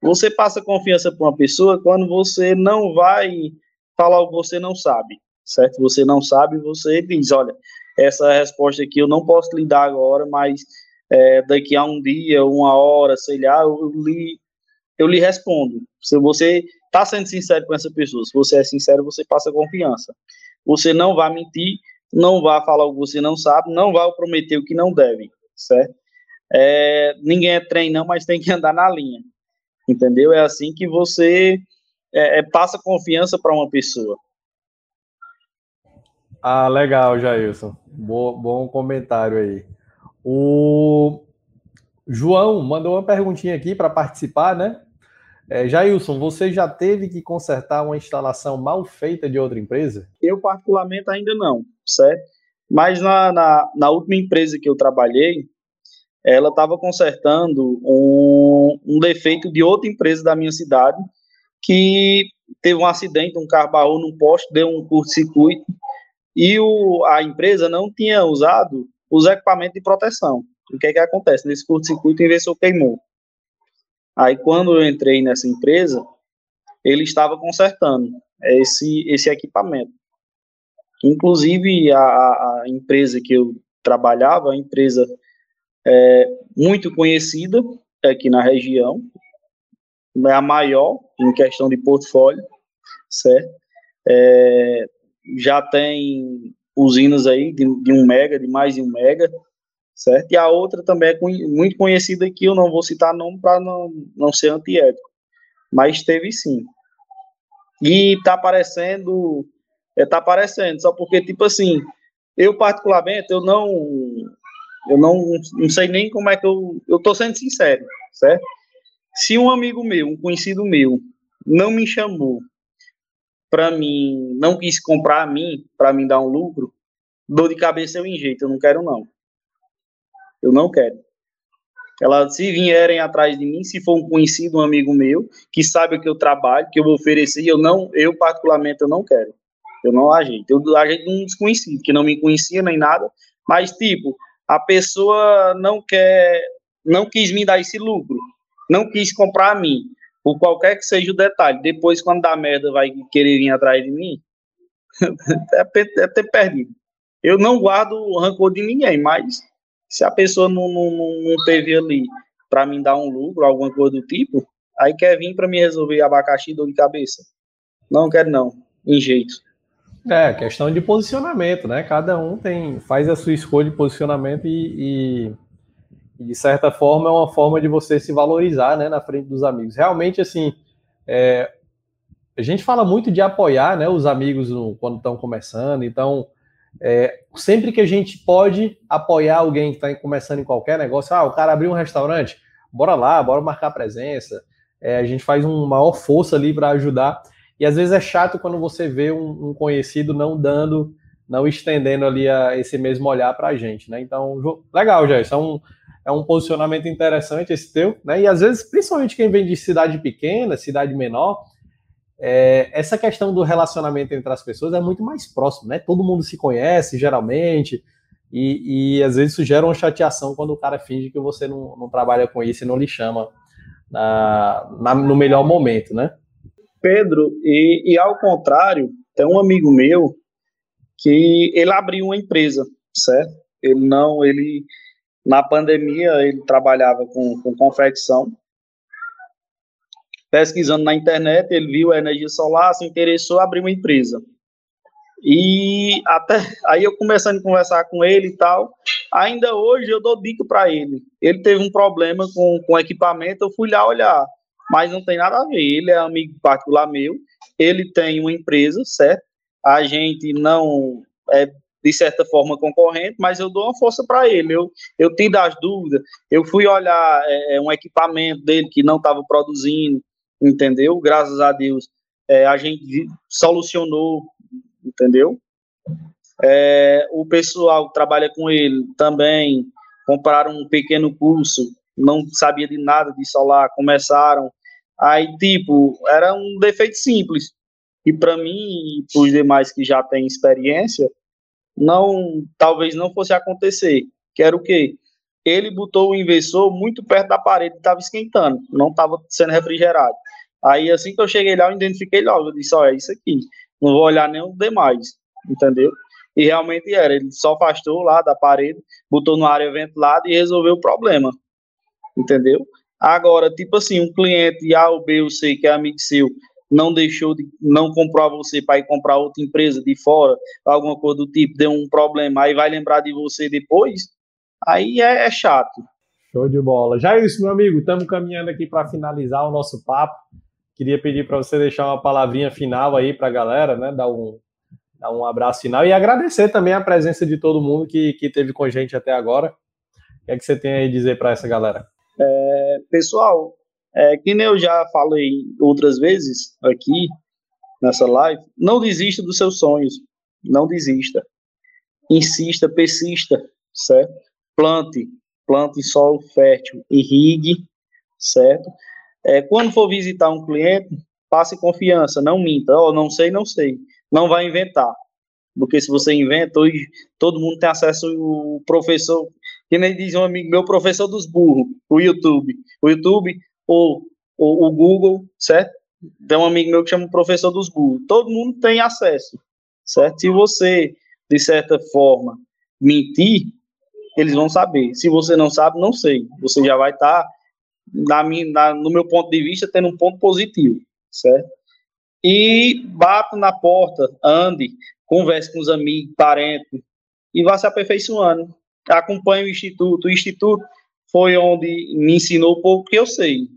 Você passa confiança para uma pessoa quando você não vai falar o que você não sabe, certo? Você não sabe, você diz, olha, essa resposta aqui eu não posso lhe dar agora, mas é, daqui a um dia, uma hora, sei lá, eu lhe, eu lhe respondo. Se você está sendo sincero com essa pessoa, se você é sincero, você passa confiança. Você não vai mentir, não vá falar o que você não sabe, não vá prometer o que não deve, certo? É, ninguém é trem não, mas tem que andar na linha, entendeu? É assim que você é, é, passa confiança para uma pessoa. Ah, legal, Jailson. Bo bom comentário aí. O João mandou uma perguntinha aqui para participar, né? É, Jailson, você já teve que consertar uma instalação mal feita de outra empresa? Eu, particularmente, ainda não certo? Mas na, na, na última empresa que eu trabalhei, ela estava consertando um, um defeito de outra empresa da minha cidade, que teve um acidente, um carro barrou num poste, deu um curto-circuito, e o, a empresa não tinha usado os equipamentos de proteção. O que é que acontece? Nesse curto-circuito, o inversor queimou. Aí, quando eu entrei nessa empresa, ele estava consertando esse, esse equipamento. Inclusive, a, a empresa que eu trabalhava, a empresa é, muito conhecida aqui na região, é a maior em questão de portfólio, certo? É, já tem usinas aí de, de, um mega, de mais de um mega, certo? E a outra também é muito conhecida aqui, eu não vou citar nome para não, não ser antiético, mas teve sim. E está aparecendo é, tá aparecendo, só porque, tipo assim, eu particularmente, eu não, eu não, não sei nem como é que eu, eu tô sendo sincero, certo? Se um amigo meu, um conhecido meu, não me chamou para mim, não quis comprar a mim, para mim dar um lucro, dor de cabeça eu enjeito, eu não quero não. Eu não quero. Ela, se vierem atrás de mim, se for um conhecido, um amigo meu, que sabe o que eu trabalho, que eu vou oferecer, eu não, eu particularmente eu não quero. Eu não ajeito. Eu ajeito um desconhecido, que não me conhecia nem nada, mas, tipo, a pessoa não quer, não quis me dar esse lucro, não quis comprar a mim. Por qualquer que seja o detalhe. Depois, quando dá merda, vai querer vir atrás de mim, é, é ter perdido. Eu não guardo rancor de ninguém, mas se a pessoa não, não, não teve ali para me dar um lucro, alguma coisa do tipo, aí quer vir para me resolver abacaxi dor de cabeça. Não quero não, em jeito. É, questão de posicionamento, né? Cada um tem faz a sua escolha de posicionamento e, e, de certa forma é uma forma de você se valorizar, né, na frente dos amigos. Realmente, assim, é, a gente fala muito de apoiar, né, os amigos no, quando estão começando. Então, é, sempre que a gente pode apoiar alguém que está começando em qualquer negócio, ah, o cara abriu um restaurante, bora lá, bora marcar presença. É, a gente faz uma maior força ali para ajudar. E às vezes é chato quando você vê um, um conhecido não dando, não estendendo ali a, esse mesmo olhar para a gente, né? Então, legal, já. Isso é um, é um posicionamento interessante esse teu, né? E às vezes, principalmente quem vem de cidade pequena, cidade menor, é, essa questão do relacionamento entre as pessoas é muito mais próximo, né? Todo mundo se conhece, geralmente, e, e às vezes isso gera uma chateação quando o cara finge que você não, não trabalha com isso e não lhe chama na, na, no melhor momento, né? Pedro, e, e ao contrário, tem um amigo meu que ele abriu uma empresa, certo? Ele não, ele na pandemia ele trabalhava com, com confecção. Pesquisando na internet, ele viu a energia solar, se interessou, abriu uma empresa. E até aí eu começando a conversar com ele e tal, ainda hoje eu dou dica para ele. Ele teve um problema com, com equipamento, eu fui lá olhar mas não tem nada a ver. Ele é amigo particular meu, ele tem uma empresa, certo? A gente não é de certa forma concorrente, mas eu dou uma força para ele. Eu, eu tive as dúvidas, eu fui olhar é, é um equipamento dele que não estava produzindo, entendeu? Graças a Deus, é, a gente solucionou, entendeu? É, o pessoal que trabalha com ele também compraram um pequeno curso não sabia de nada de solar, começaram. Aí, tipo, era um defeito simples. E para mim e para os demais que já têm experiência, não, talvez não fosse acontecer. Que era o quê? Ele botou o inversor muito perto da parede, estava esquentando, não estava sendo refrigerado. Aí, assim que eu cheguei lá, eu identifiquei logo, eu disse, olha, é isso aqui, não vou olhar os demais, entendeu? E realmente era, ele só afastou lá da parede, botou na área ventilada e resolveu o problema entendeu? Agora, tipo assim, um cliente A ou B ou C que é amigo seu não deixou de, não comprou você para ir comprar outra empresa de fora, alguma coisa do tipo, deu um problema, aí vai lembrar de você depois, aí é, é chato. Show de bola. Já é isso, meu amigo, estamos caminhando aqui para finalizar o nosso papo. Queria pedir para você deixar uma palavrinha final aí para a galera, né? Dar um, dar um abraço final e agradecer também a presença de todo mundo que, que teve com a gente até agora. O que é que você tem aí a dizer para essa galera? É, pessoal, é, que nem eu já falei outras vezes aqui nessa live, não desista dos seus sonhos, não desista. Insista, persista, certo? Plante, plante em solo fértil, irrigue, certo? É, quando for visitar um cliente, passe confiança, não minta. Oh, não sei, não sei. Não vai inventar. Porque se você inventa, hoje todo mundo tem acesso ao professor que nem diz um amigo meu, professor dos burros, o YouTube. O YouTube ou, ou o Google, certo? Tem um amigo meu que chama professor dos burros. Todo mundo tem acesso, certo? Se você, de certa forma, mentir, eles vão saber. Se você não sabe, não sei. Você já vai estar, tá, na na, no meu ponto de vista, tendo um ponto positivo, certo? E bata na porta, ande, converse com os amigos, parentes, e vá se aperfeiçoando acompanho o Instituto. O Instituto foi onde me ensinou pouco que eu sei,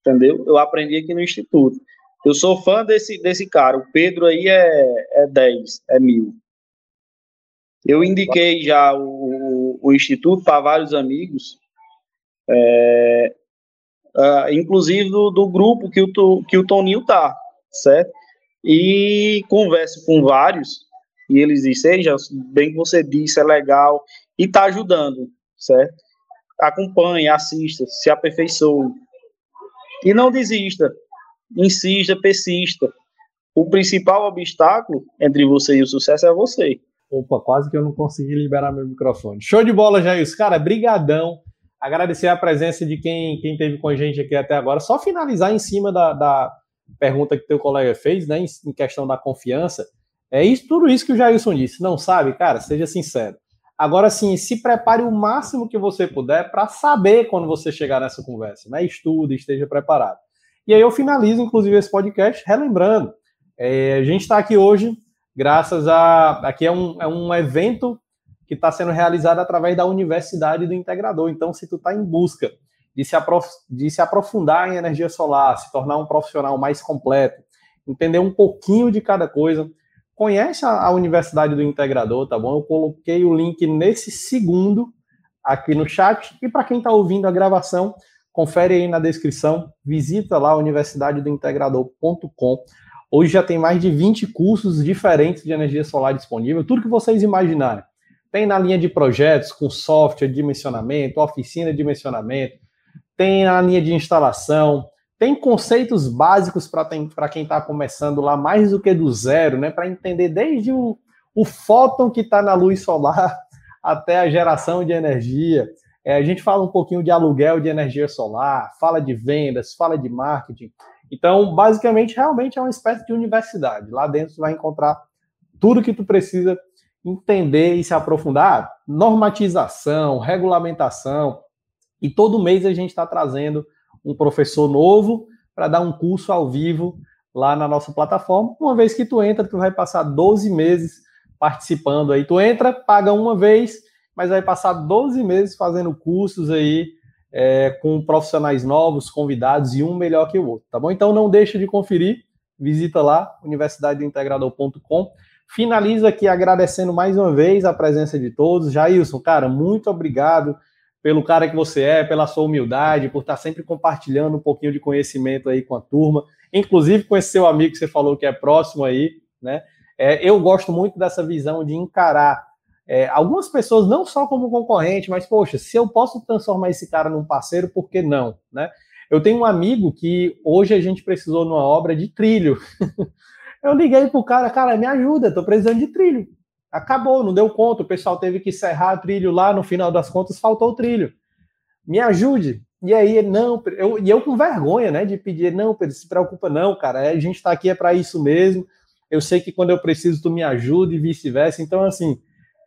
entendeu? Eu aprendi aqui no Instituto. Eu sou fã desse, desse cara. O Pedro aí é, é 10, é mil. Eu indiquei já o, o Instituto para vários amigos, é, uh, inclusive do, do, grupo que o, que o Toninho tá, certo? E converso com vários, e eles dizem, seja bem que você disse, é legal, e está ajudando, certo? Acompanhe, assista, se aperfeiçoe. E não desista. Insista, persista. O principal obstáculo entre você e o sucesso é você. Opa, quase que eu não consegui liberar meu microfone. Show de bola, Jair. Cara, brigadão. Agradecer a presença de quem, quem teve com a gente aqui até agora. Só finalizar em cima da, da pergunta que teu colega fez, né, em, em questão da confiança. É isso, tudo isso que o Jailson disse. Não sabe, cara, seja sincero. Agora sim, se prepare o máximo que você puder para saber quando você chegar nessa conversa, né? Estude, esteja preparado. E aí eu finalizo, inclusive, esse podcast relembrando. É, a gente está aqui hoje, graças a. Aqui é um, é um evento que está sendo realizado através da Universidade do Integrador. Então, se tu está em busca de se, aprof... de se aprofundar em energia solar, se tornar um profissional mais completo, entender um pouquinho de cada coisa, conhece a, a Universidade do Integrador, tá bom? Eu coloquei o link nesse segundo aqui no chat. E para quem está ouvindo a gravação, confere aí na descrição, visita lá universidadedointegrador.com. Hoje já tem mais de 20 cursos diferentes de energia solar disponível, tudo que vocês imaginarem. Tem na linha de projetos, com software, dimensionamento, oficina de dimensionamento, tem na linha de instalação, tem conceitos básicos para quem está começando lá, mais do que do zero, né? Para entender desde o, o fóton que está na luz solar até a geração de energia. É, a gente fala um pouquinho de aluguel de energia solar, fala de vendas, fala de marketing. Então, basicamente, realmente é uma espécie de universidade. Lá dentro você vai encontrar tudo que tu precisa entender e se aprofundar. Normatização, regulamentação. E todo mês a gente está trazendo um professor novo para dar um curso ao vivo lá na nossa plataforma. Uma vez que tu entra, tu vai passar 12 meses participando aí. Tu entra, paga uma vez, mas vai passar 12 meses fazendo cursos aí é, com profissionais novos, convidados e um melhor que o outro, tá bom? Então não deixa de conferir, visita lá, universidadedointegrador.com. Finaliza aqui agradecendo mais uma vez a presença de todos. Jailson, cara, muito obrigado pelo cara que você é, pela sua humildade, por estar sempre compartilhando um pouquinho de conhecimento aí com a turma, inclusive com esse seu amigo que você falou que é próximo aí, né? É, eu gosto muito dessa visão de encarar é, algumas pessoas não só como concorrente, mas poxa, se eu posso transformar esse cara num parceiro, por que não, né? Eu tenho um amigo que hoje a gente precisou numa obra de trilho. eu liguei pro cara, cara, me ajuda, tô precisando de trilho acabou, não deu conta, o pessoal teve que serrar o trilho lá, no final das contas faltou o trilho. Me ajude. E aí, não, eu, e eu com vergonha, né, de pedir, não, Pedro, se preocupa não, cara, a gente está aqui é para isso mesmo, eu sei que quando eu preciso tu me ajuda e vice-versa, então assim,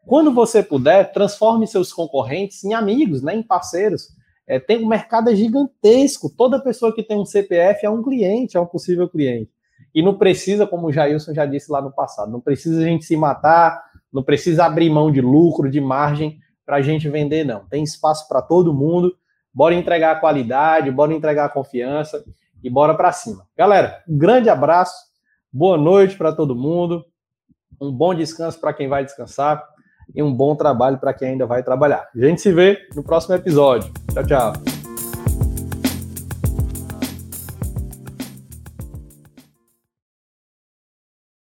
quando você puder, transforme seus concorrentes em amigos, né, em parceiros, é, tem um mercado é gigantesco, toda pessoa que tem um CPF é um cliente, é um possível cliente, e não precisa, como o Jailson já disse lá no passado, não precisa a gente se matar, não precisa abrir mão de lucro, de margem para a gente vender, não. Tem espaço para todo mundo. Bora entregar a qualidade, bora entregar a confiança e bora para cima. Galera, um grande abraço, boa noite para todo mundo, um bom descanso para quem vai descansar e um bom trabalho para quem ainda vai trabalhar. A gente se vê no próximo episódio. Tchau, tchau.